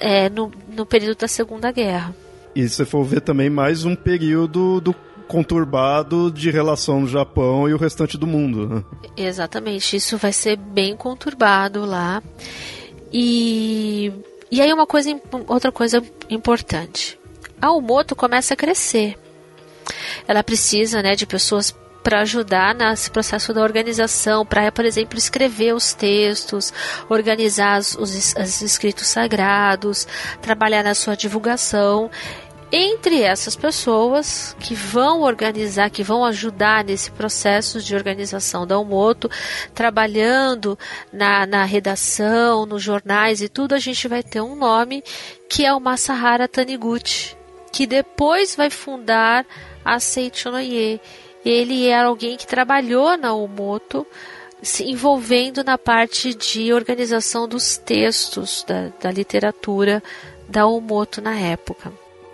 é, no, no período da Segunda Guerra.
E se for ver também mais um período do conturbado de relação no Japão e o restante do mundo. Né?
Exatamente, isso vai ser bem conturbado lá. E, e aí uma coisa, outra coisa importante. A Umoto começa a crescer. Ela precisa né, de pessoas para ajudar nesse processo da organização, para, por exemplo, escrever os textos, organizar os, os, escritos sagrados, trabalhar na sua divulgação. Entre essas pessoas que vão organizar, que vão ajudar nesse processo de organização da Umoto, trabalhando na, na redação, nos jornais e tudo, a gente vai ter um nome que é o Masahara Taniguchi, que depois vai fundar a Seichonoye ele era alguém que trabalhou na Umoto, se envolvendo na parte de organização dos textos da, da literatura da Umoto na época.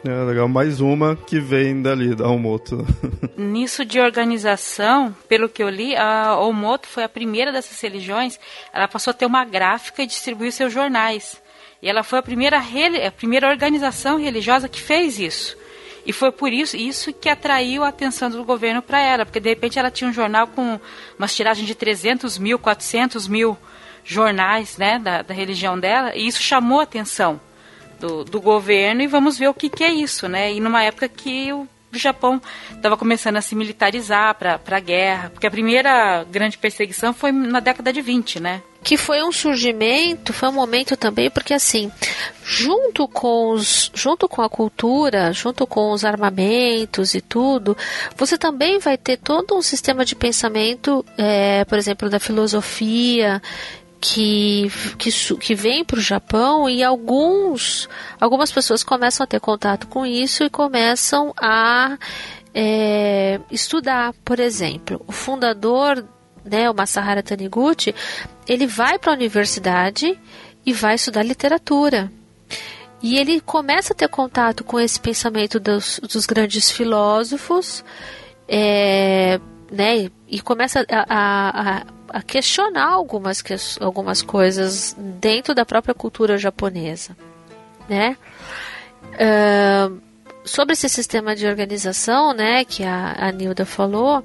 É, legal. Mais uma que vem dali, da Omoto.
Nisso de organização, pelo que eu li, a Omoto foi a primeira dessas religiões. Ela passou a ter uma gráfica e distribuir seus jornais. E ela foi a primeira, a primeira organização religiosa que fez isso. E foi por isso, isso que atraiu a atenção do governo para ela, porque de repente ela tinha um jornal com umas tiragens de 300 mil, 400 mil jornais né, da, da religião dela, e isso chamou a atenção do, do governo, e vamos ver o que, que é isso, né? E numa época que o Japão estava começando a se militarizar para a guerra, porque a primeira grande perseguição foi na década de 20, né?
que foi um surgimento, foi um momento também, porque assim, junto com os, junto com a cultura, junto com os armamentos e tudo, você também vai ter todo um sistema de pensamento, é, por exemplo, da filosofia que, que, que vem para o Japão e alguns, algumas pessoas começam a ter contato com isso e começam a é, estudar. Por exemplo, o fundador né, o Masahara Taniguchi, ele vai para a universidade e vai estudar literatura. E ele começa a ter contato com esse pensamento dos, dos grandes filósofos, é, né, e começa a, a, a, questionar algumas, algumas coisas dentro da própria cultura japonesa, né? Uh, sobre esse sistema de organização, né, que a, a Nilda falou,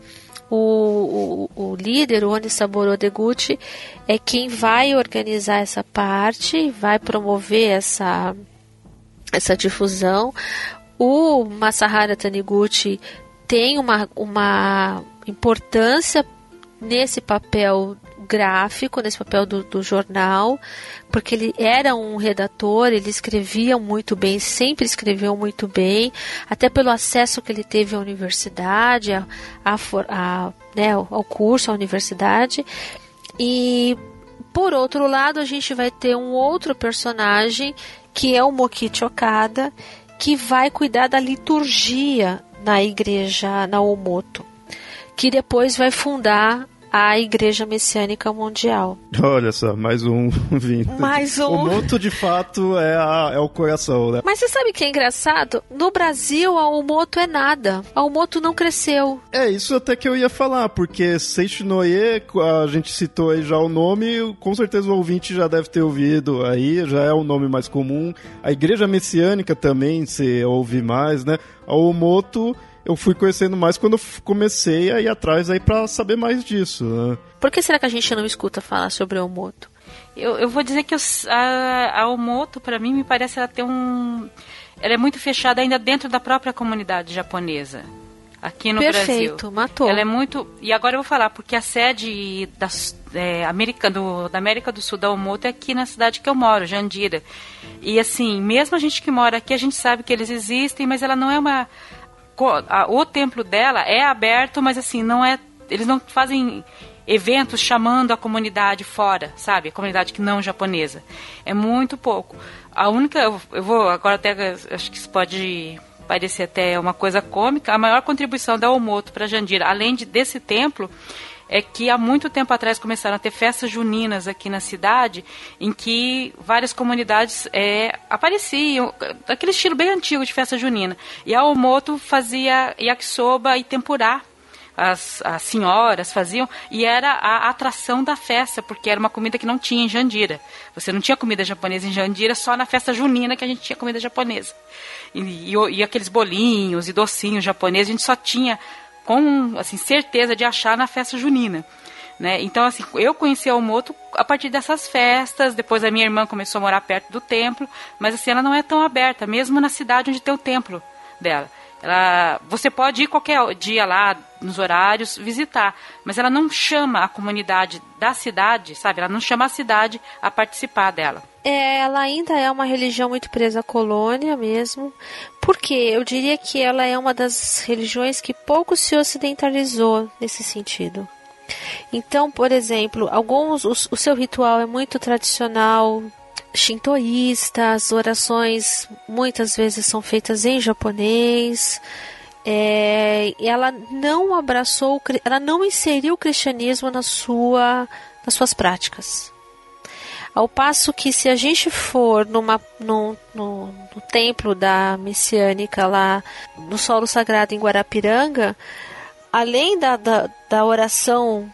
o, o, o líder, o Onisaburo Deguchi, é quem vai organizar essa parte, vai promover essa, essa difusão. O Masahara Taniguchi tem uma, uma importância nesse papel gráfico, nesse papel do, do, jornal, porque ele era um redator, ele escrevia muito bem, sempre escreveu muito bem, até pelo acesso que ele teve à universidade, a, a, a, né, ao curso, à universidade. E, por outro lado, a gente vai ter um outro personagem, que é o Mokichi Okada, que vai cuidar da liturgia na igreja na Omoto, que depois vai fundar a Igreja Messiânica Mundial.
Olha só, mais um vindo.
Mais um.
O moto de fato é, a, é o coração, né?
Mas você sabe que é engraçado? No Brasil, a Umoto é nada. A Umoto não cresceu.
É, isso até que eu ia falar, porque Seishinoye, a gente citou aí já o nome, com certeza o ouvinte já deve ter ouvido aí, já é o nome mais comum. A Igreja Messiânica também, se ouvir mais, né? A Umoto eu fui conhecendo mais quando eu comecei a ir atrás aí para saber mais disso. Né?
Por que será que a gente não escuta falar sobre o Omoto?
Eu, eu vou dizer que eu, a, a Omoto, para mim, me parece ela ter um... Ela é muito fechada ainda dentro da própria comunidade japonesa. Aqui no
Perfeito,
Brasil.
Perfeito, matou.
Ela é muito... E agora eu vou falar, porque a sede da, é, América, do, da América do Sul da Omoto é aqui na cidade que eu moro, Jandira. E assim, mesmo a gente que mora aqui, a gente sabe que eles existem, mas ela não é uma o templo dela é aberto, mas assim, não é. Eles não fazem eventos chamando a comunidade fora, sabe? A comunidade que não japonesa. É muito pouco. A única. Eu vou agora até. Acho que isso pode parecer até uma coisa cômica. A maior contribuição da Omoto para Jandira, além de, desse templo, é que há muito tempo atrás começaram a ter festas juninas aqui na cidade, em que várias comunidades é, apareciam, aquele estilo bem antigo de festa junina. E a Omoto fazia yakisoba e tempurá as, as senhoras faziam, e era a atração da festa, porque era uma comida que não tinha em Jandira. Você não tinha comida japonesa em Jandira, só na festa junina que a gente tinha comida japonesa. E, e, e aqueles bolinhos e docinhos japoneses a gente só tinha com assim, certeza de achar na festa junina. Né? Então, assim, eu conheci a Omoto a partir dessas festas, depois a minha irmã começou a morar perto do templo, mas assim, ela não é tão aberta, mesmo na cidade onde tem o templo dela. Ela, você pode ir qualquer dia lá, nos horários, visitar, mas ela não chama a comunidade da cidade, sabe? Ela não chama a cidade a participar dela.
É, ela ainda é uma religião muito presa à colônia mesmo, porque eu diria que ela é uma das religiões que pouco se ocidentalizou nesse sentido. Então, por exemplo, alguns o, o seu ritual é muito tradicional, shintoísta, as orações muitas vezes são feitas em japonês. É, ela não abraçou, ela não inseriu o cristianismo na sua, nas suas práticas. Ao passo que se a gente for numa, no, no, no templo da messiânica lá no solo sagrado em Guarapiranga, além da, da, da oração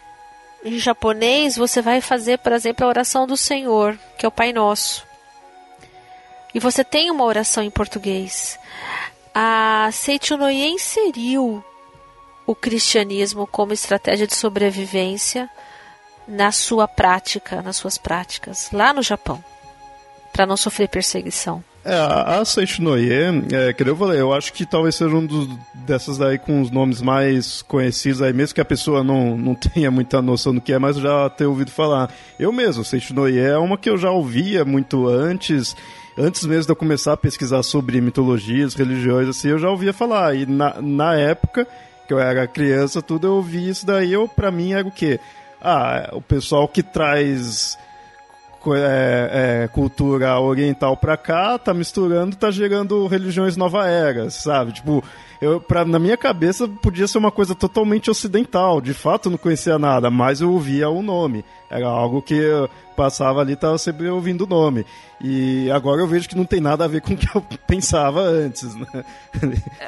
em japonês, você vai fazer, por exemplo, a oração do Senhor, que é o Pai Nosso. E você tem uma oração em português. A Seichunoye inseriu o cristianismo como estratégia de sobrevivência na sua prática, nas suas práticas, lá no Japão, para não sofrer perseguição.
É, a Seishinoye, é, que eu falei, eu acho que talvez seja um dos, dessas daí com os nomes mais conhecidos aí, mesmo que a pessoa não, não tenha muita noção do que é, mas já ter ouvido falar. Eu mesmo, Seishinoye é uma que eu já ouvia muito antes, antes mesmo de eu começar a pesquisar sobre mitologias, religiões, assim, eu já ouvia falar. E na, na época, que eu era criança, tudo, eu ouvi isso daí, eu, pra mim era o quê? Ah, o pessoal que traz é, é, cultura oriental pra cá, tá misturando, tá gerando religiões nova era, sabe? Tipo, eu, pra, na minha cabeça podia ser uma coisa totalmente ocidental. De fato, não conhecia nada, mas eu ouvia o nome. Era algo que eu passava ali, tava sempre ouvindo o nome. E agora eu vejo que não tem nada a ver com o que eu pensava antes, né?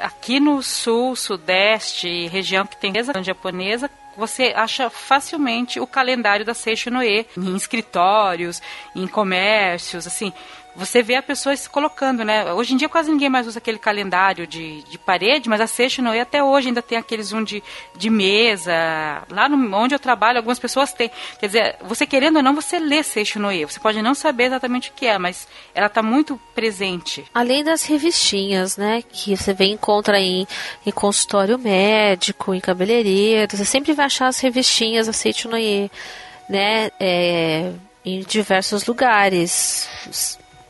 Aqui no sul, sudeste, região que tem japonesa, você acha facilmente o calendário da Seishinoe em escritórios, em comércios, assim você vê a pessoa se colocando, né? Hoje em dia quase ninguém mais usa aquele calendário de, de parede, mas a Seixinoe até hoje ainda tem aqueles um de, de mesa. Lá no, onde eu trabalho, algumas pessoas têm. Quer dizer, você querendo ou não, você lê Seixinoe. Você pode não saber exatamente o que é, mas ela está muito presente.
Além das revistinhas, né? Que você vê encontra em, em consultório médico, em cabeleireiro. Você sempre vai achar as revistinhas da Seixinoe, né? É, em diversos lugares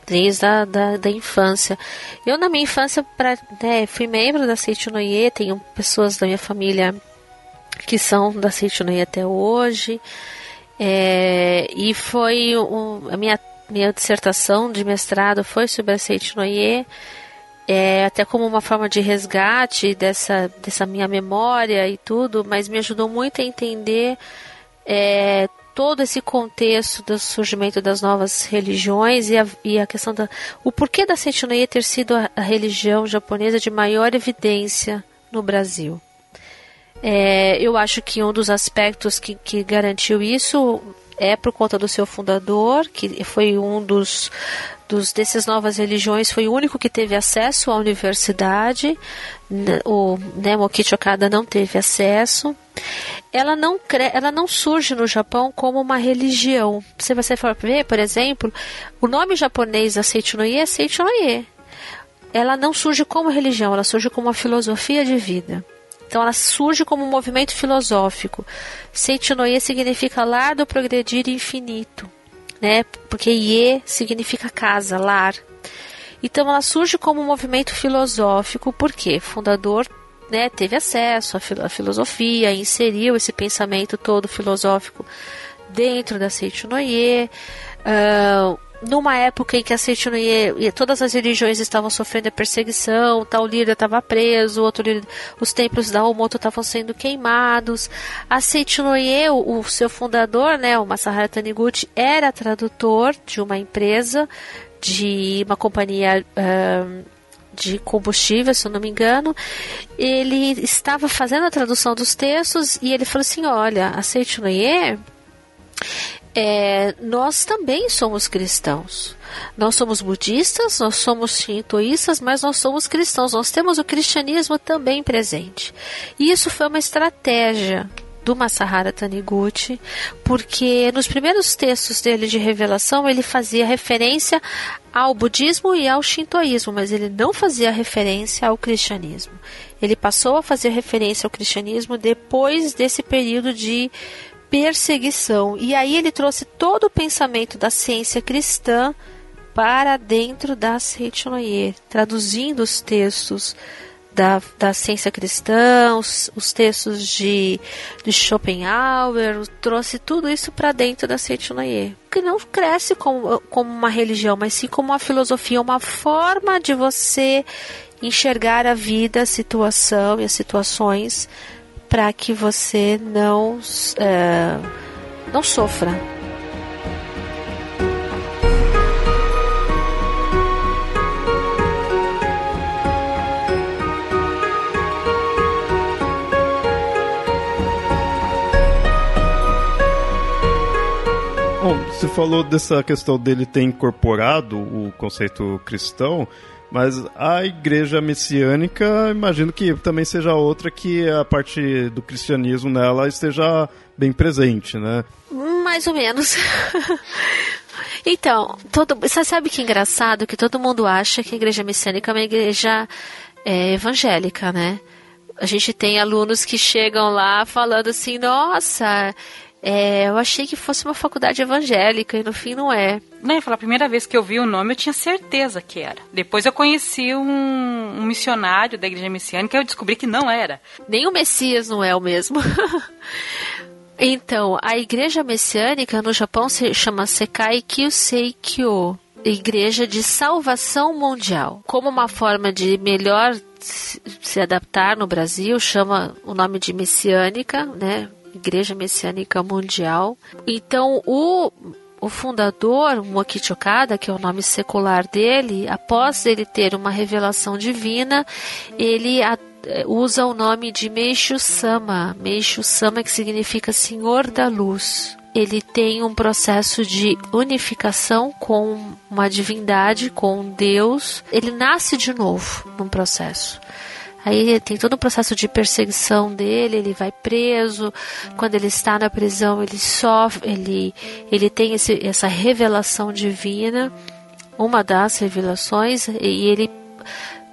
desde a da, da infância. Eu, na minha infância, pra, né, fui membro da Seichunoye, tenho pessoas da minha família que são da Seichunoye até hoje. É, e foi um, a minha, minha dissertação de mestrado foi sobre a Seichunoye, é, até como uma forma de resgate dessa, dessa minha memória e tudo, mas me ajudou muito a entender é, todo esse contexto do surgimento das novas religiões e a, e a questão da o porquê da Seishinoye ter sido a, a, religião japonesa de maior evidência no Brasil. É, eu acho que um dos aspectos que, que garantiu isso é por conta do seu fundador, que foi um dos, dos dessas novas religiões, foi o único que teve acesso à universidade. O né, Mokichi Okada não teve acesso ela não, cre ela não surge no Japão como uma religião. Se você for ver, por exemplo, o nome japonês da Seichunoye é Seichunoye. Ela não surge como religião, ela surge como uma filosofia de vida. Então ela surge como um movimento filosófico. Seichunoye significa lar do progredir infinito, né? Porque Ie significa casa, lar. Então ela surge como um movimento filosófico, porque fundador né, teve acesso à, filosofia, inseriu esse pensamento todo filosófico dentro da Seichunoye. Uh, numa época em que a Seichunoye e todas as religiões estavam sofrendo perseguição, tal líder estava preso, outro líder, os templos da Omoto estavam sendo queimados. A Seichunoye, o, o seu fundador, né, o Masahara Taniguchi, era tradutor de uma empresa, de uma companhia de combustível, se eu não me engano, ele estava fazendo a tradução dos textos e ele falou assim: olha, a Seitunoye, é, nós também somos cristãos. Nós somos budistas, nós somos shintoístas, mas nós somos cristãos. Nós temos o cristianismo também presente. E isso foi uma estratégia do Masahara Taniguchi, porque nos primeiros textos dele de revelação ele fazia referência ao budismo e ao shintoísmo, mas ele não fazia referência ao cristianismo. Ele passou a fazer referência ao cristianismo depois desse período de perseguição. E aí ele trouxe todo o pensamento da ciência cristã para dentro da Seitonoye, traduzindo os textos da, da ciência cristã, os, os textos de, de Schopenhauer, trouxe tudo isso para dentro da Seitonoye. Que não cresce como, como uma religião, mas sim como uma filosofia, uma forma de você enxergar a vida, a situação e as situações para que você não, é, não sofra.
Você falou dessa questão dele ter incorporado o conceito cristão, mas a igreja messiânica, imagino que também seja outra que a parte do cristianismo nela esteja bem presente, né?
Mais ou menos. então, todo, você sabe que é engraçado que todo mundo acha que a igreja messiânica é uma igreja é, evangélica, né? A gente tem alunos que chegam lá falando assim, nossa, é, eu achei que fosse uma faculdade evangélica e no fim não é.
Né, a primeira vez que eu vi o nome eu tinha certeza que era. Depois eu conheci um, um missionário da igreja messiânica e eu descobri que não era.
Nem o Messias não é o mesmo. então, a igreja messiânica no Japão se chama Sekai Kyusei Kyo. Igreja de Salvação Mundial. Como uma forma de melhor se adaptar no Brasil, chama o nome de messiânica, né? Igreja Messiânica Mundial. Então, o o fundador, Mokichi Okada, que é o nome secular dele, após ele ter uma revelação divina, ele eh, usa o nome de Meishu Sama. Meishu Sama que significa Senhor da Luz. Ele tem um processo de unificação com uma divindade, com Deus. Ele nasce de novo num processo. Aí tem todo um processo de perseguição dele, ele vai preso. Quando ele está na prisão, ele sofre, ele, ele tem esse, essa revelação divina, uma das revelações, e ele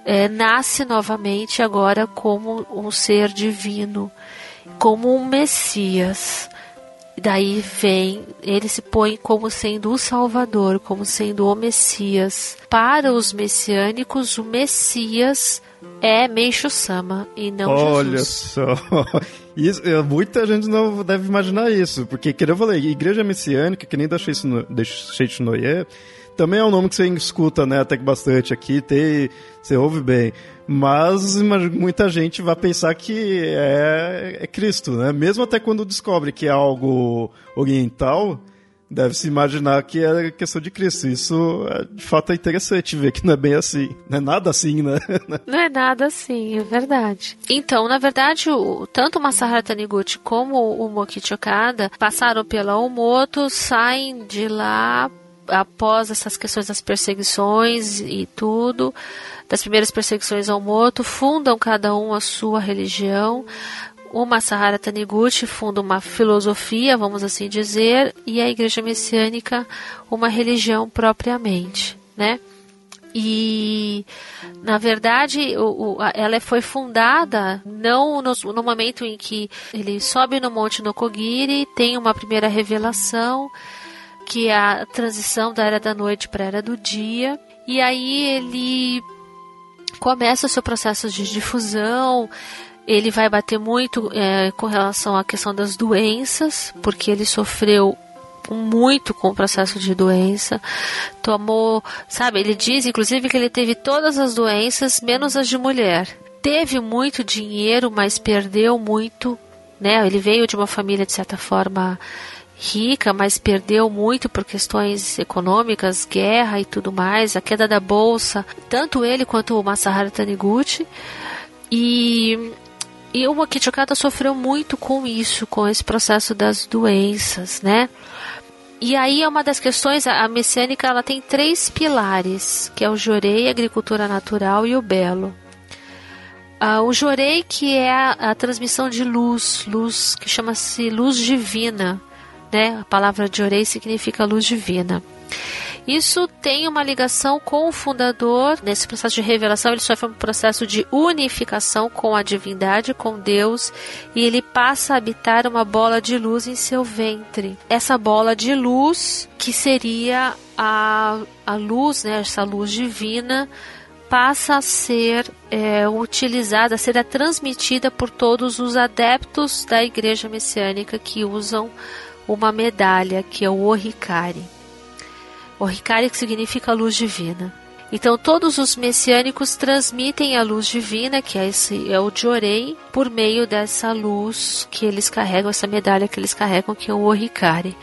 é, nasce novamente agora como um ser divino, como um Messias. Daí vem, ele se põe como sendo o Salvador, como sendo o Messias. Para os messiânicos, o Messias é Meishu Sama e não
Olha
Jesus.
Olha só. Isso, muita gente não deve imaginar isso, porque, que eu falei, igreja messiânica, que nem da Sheitinoye, também é um nome que você escuta, né, até que bastante aqui, tem, você ouve bem. Mas muita gente vai pensar que é, é Cristo, né? Mesmo até quando descobre que é algo oriental, deve se imaginar que é questão de Cristo. Isso, é, de fato, é interessante ver que não é bem assim. Não é nada assim, né?
Não é nada assim, é verdade. Então, na verdade, o, tanto o Masahara Taniguchi como o Mokichi Okada passaram pela Omoto, saem de lá após essas questões das perseguições e tudo, das primeiras perseguições ao Moto, fundam cada um a sua religião, o Masahara Taniguchi funda uma filosofia, vamos assim dizer, e a Igreja Messiânica uma religião propriamente, né? E, na verdade, o, o, ela foi fundada não no, no, momento em que ele sobe no Monte Nokogiri, tem uma primeira revelação, que é a transição da Era da Noite para a Era do Dia, e aí ele começa o seu processo de difusão, ele vai bater muito é, com relação à questão das doenças, porque ele sofreu muito com o processo de doença. Tomou, sabe, ele diz inclusive que ele teve todas as doenças, menos as de mulher. Teve muito dinheiro, mas perdeu muito, né? Ele veio de uma família de certa forma rica, mas perdeu muito por questões econômicas, guerra e tudo mais, a queda da bolsa, tanto ele quanto o Masaharu Taniguchi. E, e o Okada sofreu muito com isso, com esse processo das doenças, né? E aí é uma das questões, a messiânica ela tem três pilares, que é o jorei, a agricultura natural e o belo. Ah, o jorei que é a, a, transmissão de luz, luz que chama-se luz divina, né? A palavra jorei significa luz divina. Isso tem uma ligação com o fundador. Nesse processo de revelação, ele sofre um processo de unificação com a divindade, com Deus, e ele passa a habitar uma bola de luz em seu ventre. Essa bola de luz, que seria a, a luz, né, essa luz divina, passa a ser é, utilizada, a ser transmitida por todos os adeptos da igreja messiânica que usam uma medalha, que é o Oricari. Oricari que significa luz divina. Então todos os messiânicos transmitem a luz divina, que é esse é o Jorei, por meio dessa luz que eles carregam, essa medalha que eles carregam, que é o Oricari.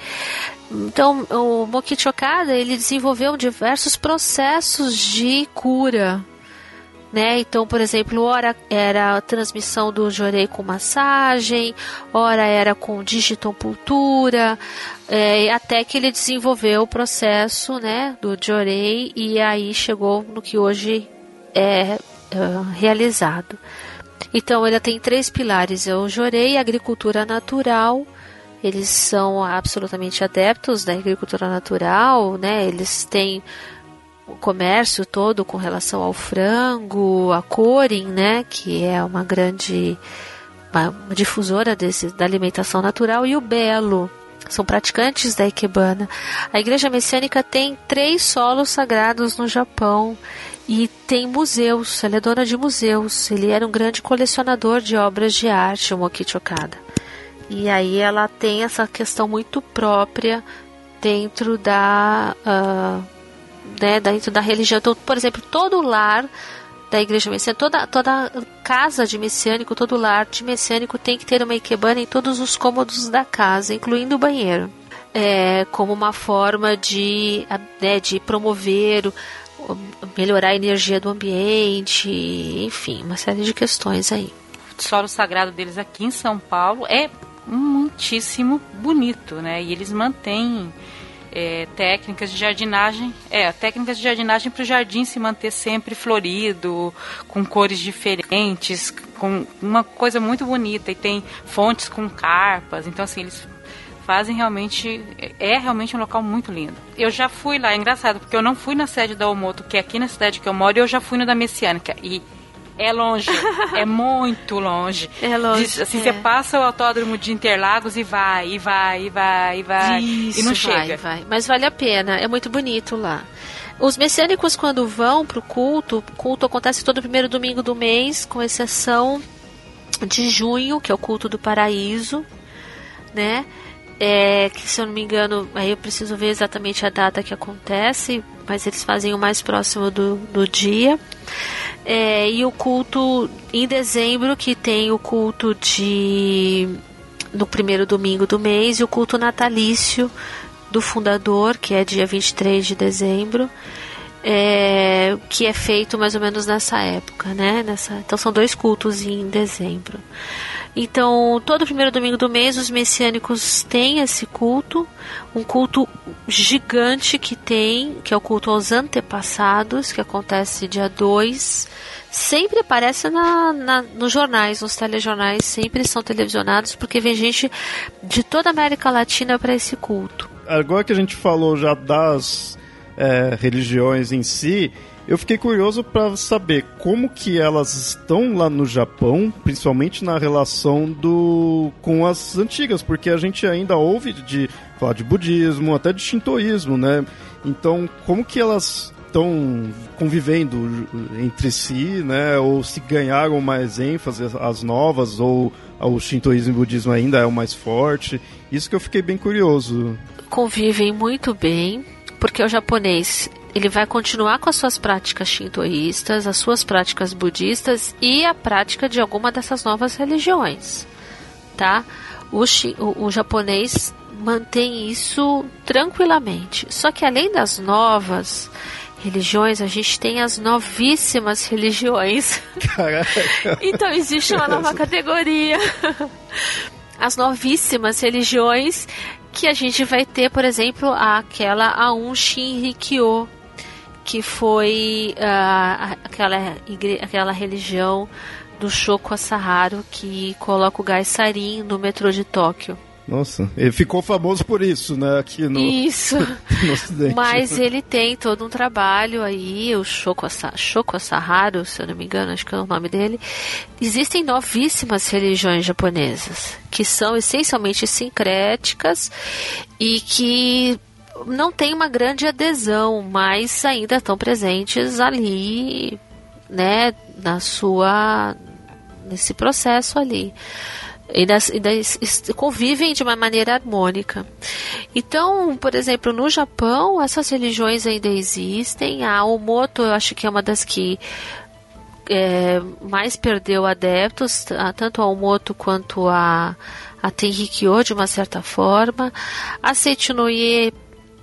Então, o Mokichi Okada, ele desenvolveu diversos processos de cura né? Então, por exemplo, ora era a transmissão do jorei com massagem, ora era com digitompultura, é, até que ele desenvolveu o processo, né, do jorei e aí chegou no que hoje é uh, realizado. Então, ele tem três pilares: é o jorei, agricultura natural. Eles são absolutamente adeptos da agricultura natural, né? Eles têm o comércio todo com relação ao frango, a Corin, né, que é uma grande uma, difusora desse, da alimentação natural, e o Belo, são praticantes da Ikebana. A Igreja Messiânica tem três solos sagrados no Japão e tem museus. Ela é dona de museus. Ele era um grande colecionador de obras de arte, o Mokichi Okada. E aí ela tem essa questão muito própria dentro da uh, né, dentro da religião. Então, por exemplo, todo lar da igreja messiânica, toda, toda casa de messiânico, todo lar de messiânico tem que ter uma ikebana em todos os cômodos da casa, incluindo o banheiro. É, como uma forma de, né, de promover, melhorar a energia do ambiente, enfim, uma série de questões aí.
O solo sagrado deles aqui em São Paulo é muitíssimo bonito, né? E eles mantêm é, técnicas de jardinagem, é, técnicas de jardinagem para o jardim se manter sempre florido, com cores diferentes, com uma coisa muito bonita e tem fontes com carpas, então assim eles fazem realmente é realmente um local muito lindo. Eu já fui lá, é engraçado porque eu não fui na sede da Omoto, que é aqui na cidade que eu moro, e eu já fui no da Messiânica e é longe, é muito longe.
É longe. Diz,
assim,
é.
você passa o autódromo de Interlagos e vai, e vai, e vai, e vai.
Isso,
e não
vai,
chega.
Vai. Mas vale a pena, é muito bonito lá. Os messiânicos, quando vão para o culto, o culto acontece todo primeiro domingo do mês, com exceção de junho, que é o culto do paraíso, né? É, que se eu não me engano, aí eu preciso ver exatamente a data que acontece, mas eles fazem o mais próximo do, do dia. É, e o culto em dezembro, que tem o culto de. no primeiro domingo do mês, e o culto natalício do fundador, que é dia 23 de dezembro. É, que é feito mais ou menos nessa época, né? Nessa, então são dois cultos em dezembro. Então, todo primeiro domingo do mês, os messiânicos têm esse culto, um culto gigante que tem, que é o culto aos antepassados, que acontece dia 2. Sempre aparece na, na, nos jornais, nos telejornais, sempre são televisionados, porque vem gente de toda a América Latina para esse culto.
Agora que a gente falou já das é, religiões em si, eu fiquei curioso para saber como que elas estão lá no Japão, principalmente na relação do com as antigas, porque a gente ainda ouve de falar de budismo, até de shintoísmo, né? Então, como que elas estão convivendo entre si, né? Ou se ganharam mais ênfase as novas ou o shintoísmo e o budismo ainda é o mais forte? Isso que eu fiquei bem curioso.
Convivem muito bem, porque o japonês ele vai continuar com as suas práticas shintoístas, as suas práticas budistas e a prática de alguma dessas novas religiões, tá? O, o, o japonês mantém isso tranquilamente. Só que além das novas religiões, a gente tem as novíssimas religiões. Caraca. então existe uma nova categoria. As novíssimas religiões que a gente vai ter, por exemplo, aquela Aum Shinrikyo, que foi uh, aquela, aquela religião do Shoko Asahara que coloca o gás sarin no metrô de Tóquio.
Nossa, ele ficou famoso por isso, né? Aqui no,
isso. no Ocidente. Mas ele tem todo um trabalho aí, o Shoko, Shoko se eu não me engano, acho que é o nome dele. Existem novíssimas religiões japonesas, que são essencialmente sincréticas e que não têm uma grande adesão, mas ainda estão presentes ali, né, na sua nesse processo ali e, das, e das, convivem de uma maneira harmônica. Então, por exemplo, no Japão, essas religiões ainda existem. A Omoto, eu acho que é uma das que é, mais perdeu adeptos, tanto a Omoto quanto a, a Tenrikyo, de uma certa forma. A Seichinoye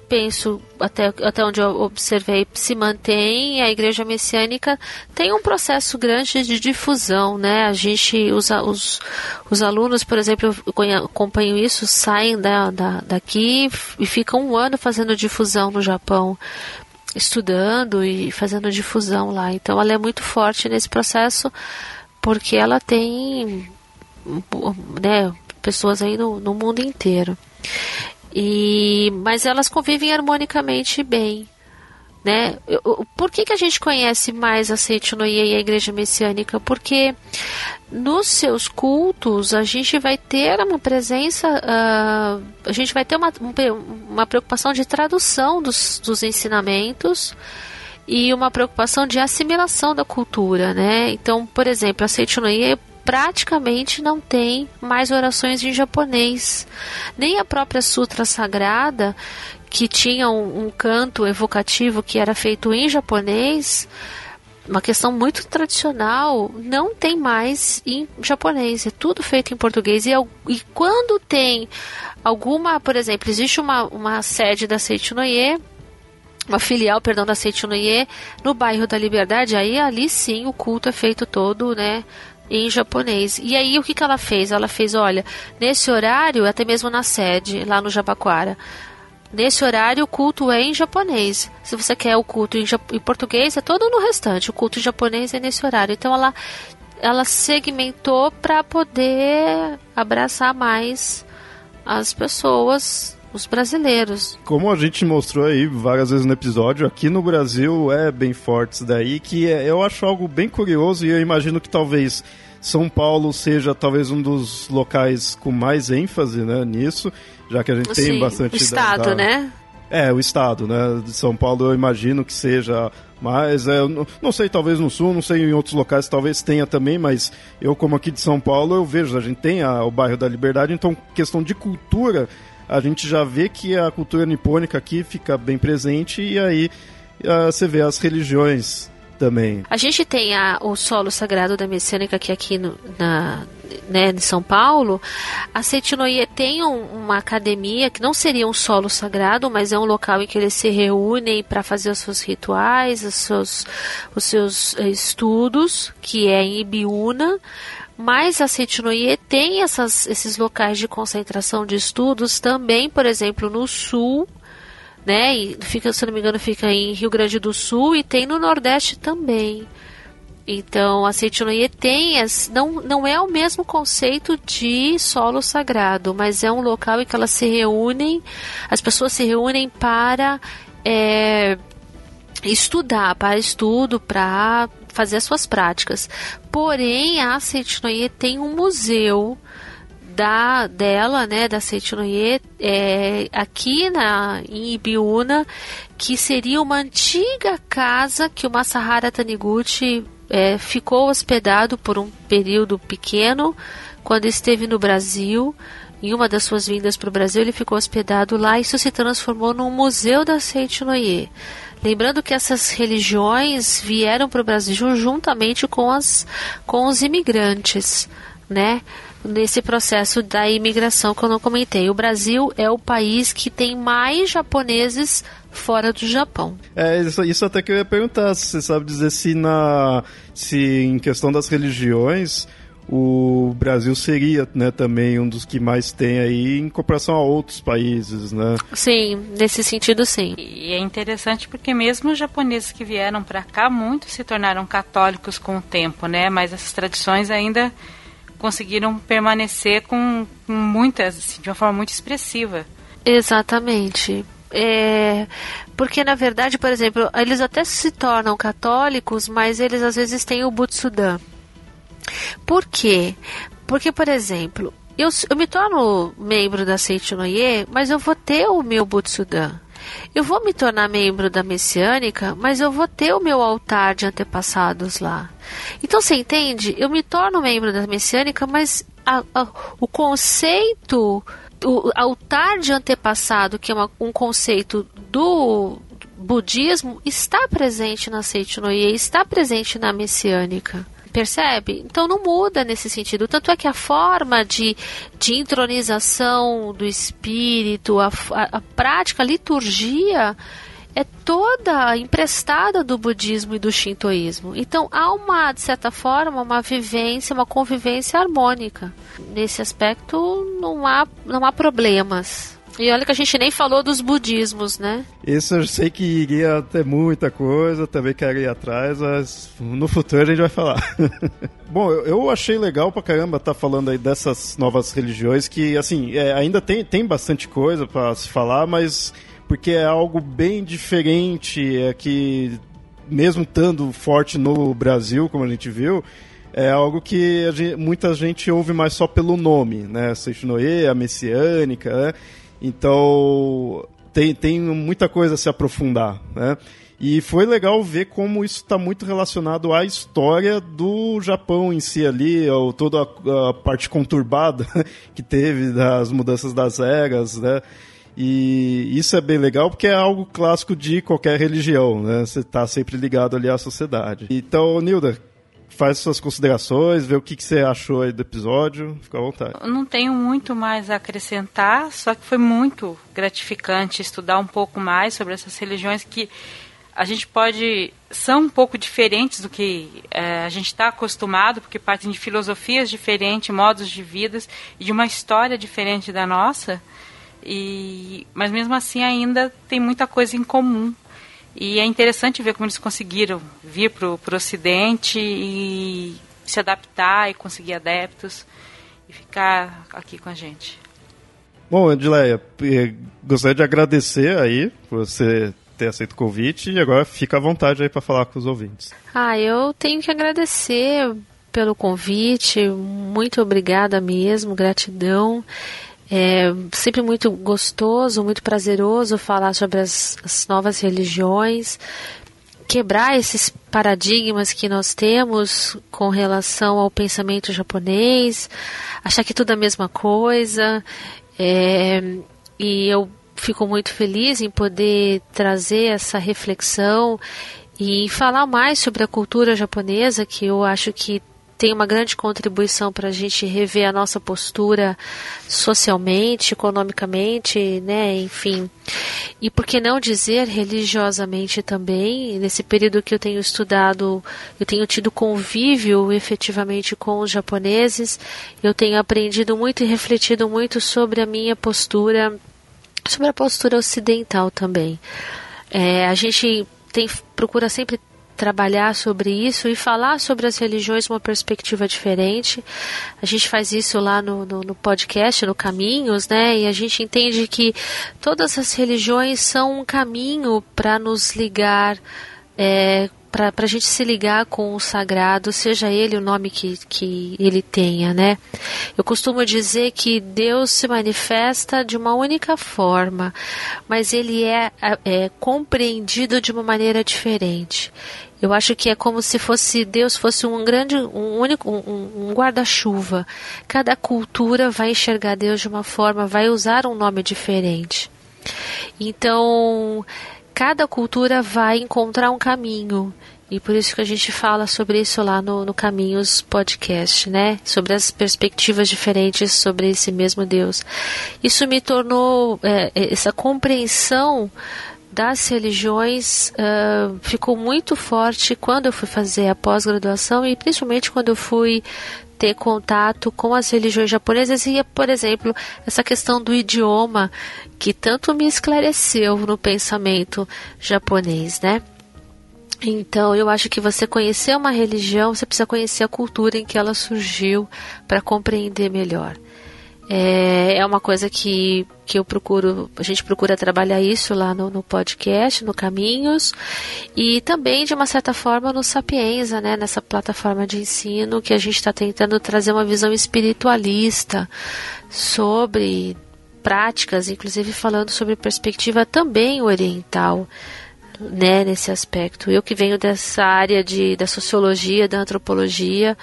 penso, até, até onde eu observei, se mantém. A igreja messiânica tem um processo grande de difusão, né? A gente, os, os, os alunos, por exemplo, eu acompanho isso, saem da, da, daqui e ficam um ano fazendo difusão no Japão, estudando e fazendo difusão lá. Então ela é muito forte nesse processo porque ela tem né, pessoas aí no, no mundo inteiro. E, mas elas convivem harmonicamente bem. Né? Por que, que a gente conhece mais a Seitinoye e a Igreja Messiânica? Porque nos seus cultos a gente vai ter uma presença, uh, a gente vai ter uma, uma preocupação de tradução dos, dos ensinamentos e uma preocupação de assimilação da cultura, né? Então, por exemplo, a Seitinoye praticamente não tem mais orações em japonês. Nem a própria Sutra Sagrada, que tinha um, um canto evocativo que era feito em japonês, uma questão muito tradicional, não tem mais em japonês, é tudo feito em português. E, e quando tem alguma, por exemplo, existe uma, uma sede da Seichunoye, uma filial, perdão, da Seichunoye, no bairro da Liberdade, aí ali sim o culto é feito todo, né, em japonês. E aí o que, que ela fez? Ela fez, olha, nesse horário, até mesmo na sede, lá no Jabaquara, nesse horário o culto é em japonês. Se você quer o culto em, em, português, é todo no restante. O culto em japonês é nesse horário. Então ela, ela segmentou para poder abraçar mais as pessoas os brasileiros.
Como a gente mostrou aí várias vezes no episódio, aqui no Brasil é bem forte isso daí, que é, eu acho algo bem curioso e eu imagino que talvez São Paulo seja talvez um dos locais com mais ênfase né, nisso, já que a gente Sim, tem bastante...
O estado, da, da... né?
É, o estado, né? De São Paulo eu imagino que seja mas é, não, não sei, talvez no sul, não sei em outros locais, talvez tenha também, mas eu, como aqui de São Paulo, eu vejo, a gente tem a, o bairro da Liberdade, então questão de cultura, a gente já vê que a cultura nipônica aqui fica bem presente e aí uh, você vê as religiões também.
A gente tem a, o solo sagrado da messiânica que aqui no, na, né, em São Paulo. A Setinoye tem um, uma academia que não seria um solo sagrado, mas é um local em que eles se reúnem para fazer os seus rituais, os seus, os seus eh, estudos, que é em Ibiúna. Mas a Setinoye tem essas, esses locais de concentração de estudos também, por exemplo, no sul, né? E fica, se não me engano, fica em Rio Grande do Sul e tem no Nordeste também. Então, a Setinoye tem, as, não, não é o mesmo conceito de solo sagrado, mas é um local em que elas se reúnem, as pessoas se reúnem para é, estudar, para estudo, para fazer as suas práticas. Porém, a Seitinoye tem um museu da dela, né, da Seitinoye, é, aqui na em Ibiúna, que seria uma antiga casa que o Masahara Taniguchi é, ficou hospedado por um período pequeno quando esteve no Brasil. Em uma das suas vindas para o Brasil, ele ficou hospedado lá e isso se transformou num museu da Seitinoye. Lembrando que essas religiões vieram para o Brasil juntamente com, as, com os imigrantes. né? Nesse processo da imigração que eu não comentei. O Brasil é o país que tem mais japoneses fora do Japão.
É, isso, isso até que eu ia perguntar, você sabe dizer se na se em questão das religiões o Brasil seria né, também um dos que mais tem aí em comparação a outros países, né?
Sim, nesse sentido sim.
E é interessante porque mesmo os japoneses que vieram para cá, muitos se tornaram católicos com o tempo, né? Mas essas tradições ainda conseguiram permanecer com, com muitas, assim, de uma forma muito expressiva.
Exatamente. É, porque na verdade, por exemplo, eles até se tornam católicos, mas eles às vezes têm o Butsudan. Por quê? Porque, por exemplo, eu, eu me torno membro da Seichunoye, mas eu vou ter o meu Butsudan. Eu vou me tornar membro da Messiânica, mas eu vou ter o meu altar de antepassados lá. Então você entende? Eu me torno membro da Messiânica, mas a, a, o conceito, o altar de antepassado, que é uma, um conceito do budismo, está presente na Seichunoye, está presente na Messiânica. Percebe? Então não muda nesse sentido. Tanto é que a forma de, de intronização do espírito, a, a, a prática, a liturgia é toda emprestada do budismo e do shintoísmo. Então há uma, de certa forma, uma vivência, uma convivência harmônica. Nesse aspecto não há, não há problemas. E olha que a gente nem falou dos budismos, né?
Isso eu sei que iria ter muita coisa, também quero ir atrás, mas no futuro a gente vai falar. Bom, eu achei legal pra caramba estar tá falando aí dessas novas religiões que, assim, é, ainda tem, tem bastante coisa para se falar, mas porque é algo bem diferente, é que mesmo estando forte no Brasil, como a gente viu, é algo que gente, muita gente ouve mais só pelo nome, né? Seishinoe, a messiânica, né? Então, tem, tem muita coisa a se aprofundar, né? E foi legal ver como isso está muito relacionado à história do Japão em si ali, ou toda a, a, parte conturbada que teve das mudanças das eras, né? E isso é bem legal porque é algo clássico de qualquer religião, né? Você está sempre ligado ali à sociedade. Então, Nilda, faz suas considerações, vê o que, que você achou aí do episódio, fica à vontade.
Eu não tenho muito mais a acrescentar, só que foi muito gratificante estudar um pouco mais sobre essas religiões que a gente pode são um pouco diferentes do que é, a gente está acostumado, porque partem de filosofias diferentes, modos de vidas e de uma história diferente da nossa. E, mas mesmo assim ainda tem muita coisa em comum. E é interessante ver como eles conseguiram vir para o Ocidente e se adaptar e conseguir adeptos e ficar aqui com a gente.
Bom, Edileia, eh, gostaria de agradecer aí por você ter aceito o convite e agora fica à vontade aí para falar com os ouvintes.
Ah, eu tenho que agradecer pelo convite, muito obrigada mesmo, gratidão. É sempre muito gostoso, muito prazeroso falar sobre as, as novas religiões, quebrar esses paradigmas que nós temos com relação ao pensamento japonês, achar que tudo é a mesma coisa. É, e eu fico muito feliz em poder trazer essa reflexão e falar mais sobre a cultura japonesa, que eu acho que tem uma grande contribuição para a gente rever a nossa postura socialmente, economicamente, né, enfim. E por que não dizer religiosamente também? Nesse período que eu tenho estudado, eu tenho tido convívio efetivamente com os japoneses, eu tenho aprendido muito e refletido muito sobre a minha postura, sobre a postura ocidental também. É, a gente tem, procura sempre trabalhar sobre isso e falar sobre as religiões uma perspectiva diferente. A gente faz isso lá no, no, no, podcast, no Caminhos, né? E a gente entende que todas as religiões são um caminho para nos ligar é, para a gente se ligar com o sagrado, seja ele o nome que, que ele tenha, né? Eu costumo dizer que Deus se manifesta de uma única forma, mas ele é, é compreendido de uma maneira diferente. Eu acho que é como se fosse Deus fosse um grande, um único, um, um guarda-chuva. Cada cultura vai enxergar Deus de uma forma, vai usar um nome diferente. Então, cada cultura vai encontrar um caminho. E por isso que a gente fala sobre isso lá no, no Caminhos Podcast, né? Sobre as perspectivas diferentes sobre esse mesmo Deus. Isso me tornou, é, essa compreensão das religiões uh, ficou muito forte quando eu fui fazer a pós-graduação e principalmente quando eu fui ter contato com as religiões japonesas e, por exemplo, essa questão do idioma que tanto me esclareceu no pensamento japonês, né? Então, eu acho que você conhecer uma religião, você precisa conhecer a cultura em que ela surgiu para compreender melhor. É, é uma coisa que, que eu procuro, a gente procura trabalhar isso lá no, no podcast, no Caminhos, e também, de uma certa forma, no Sapienza, né, nessa plataforma de ensino, que a gente está tentando trazer uma visão espiritualista sobre práticas, inclusive falando sobre perspectiva também oriental. Né, nesse aspecto. Eu que venho dessa área de, da sociologia, da antropologia,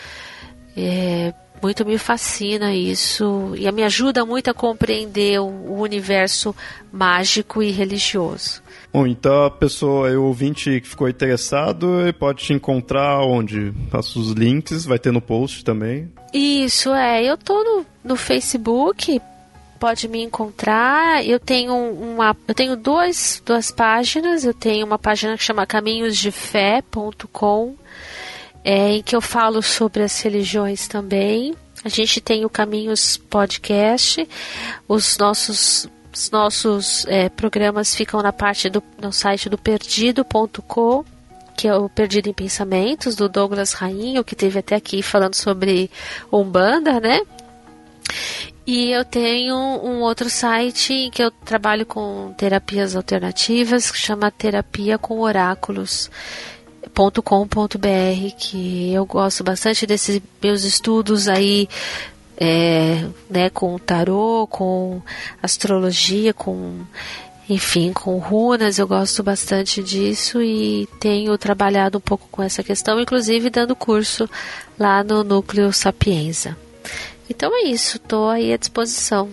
é, muito me fascina isso e me ajuda muito a compreender o universo mágico e religioso.
Bom, então a pessoa, o ouvinte que ficou interessado, ele pode te encontrar onde? Passa os links, vai ter no post também.
Isso, é. Eu tô no, no Facebook, pode me encontrar. Eu tenho uma, eu tenho dois, duas páginas. Eu tenho uma página que chama caminhosdefé.com é, em que eu falo sobre as religiões também. A gente tem o Caminhos Podcast, os nossos os nossos é, programas ficam na parte do no site do perdido.com, que é o Perdido em Pensamentos, do Douglas Rainho, que teve até aqui falando sobre Umbanda, né? E eu tenho um outro site em que eu trabalho com terapias alternativas, que chama Terapia com Oráculos com.br que eu gosto bastante desses meus estudos aí é, né, com tarô, com astrologia, com enfim, com runas, eu gosto bastante disso e tenho trabalhado um pouco com essa questão, inclusive dando curso lá no Núcleo Sapienza. Então é isso, estou aí à disposição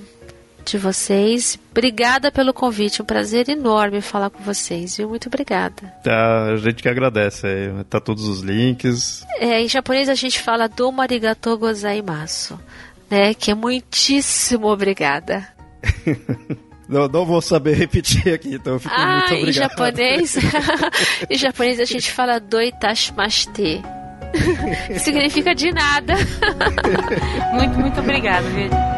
de vocês. Obrigada pelo convite, um prazer enorme falar com vocês, viu? Muito obrigada.
Tá, a gente que agradece, tá todos os links.
É, em japonês a gente fala domo arigatou gozaimasu, né? Que é muitíssimo obrigada.
Não, não, vou saber repetir aqui, então eu fico ah, muito obrigado.
Em japonês, em japonês a gente fala doitashimashite. Significa de nada.
muito, muito obrigado, viu?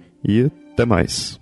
E até mais.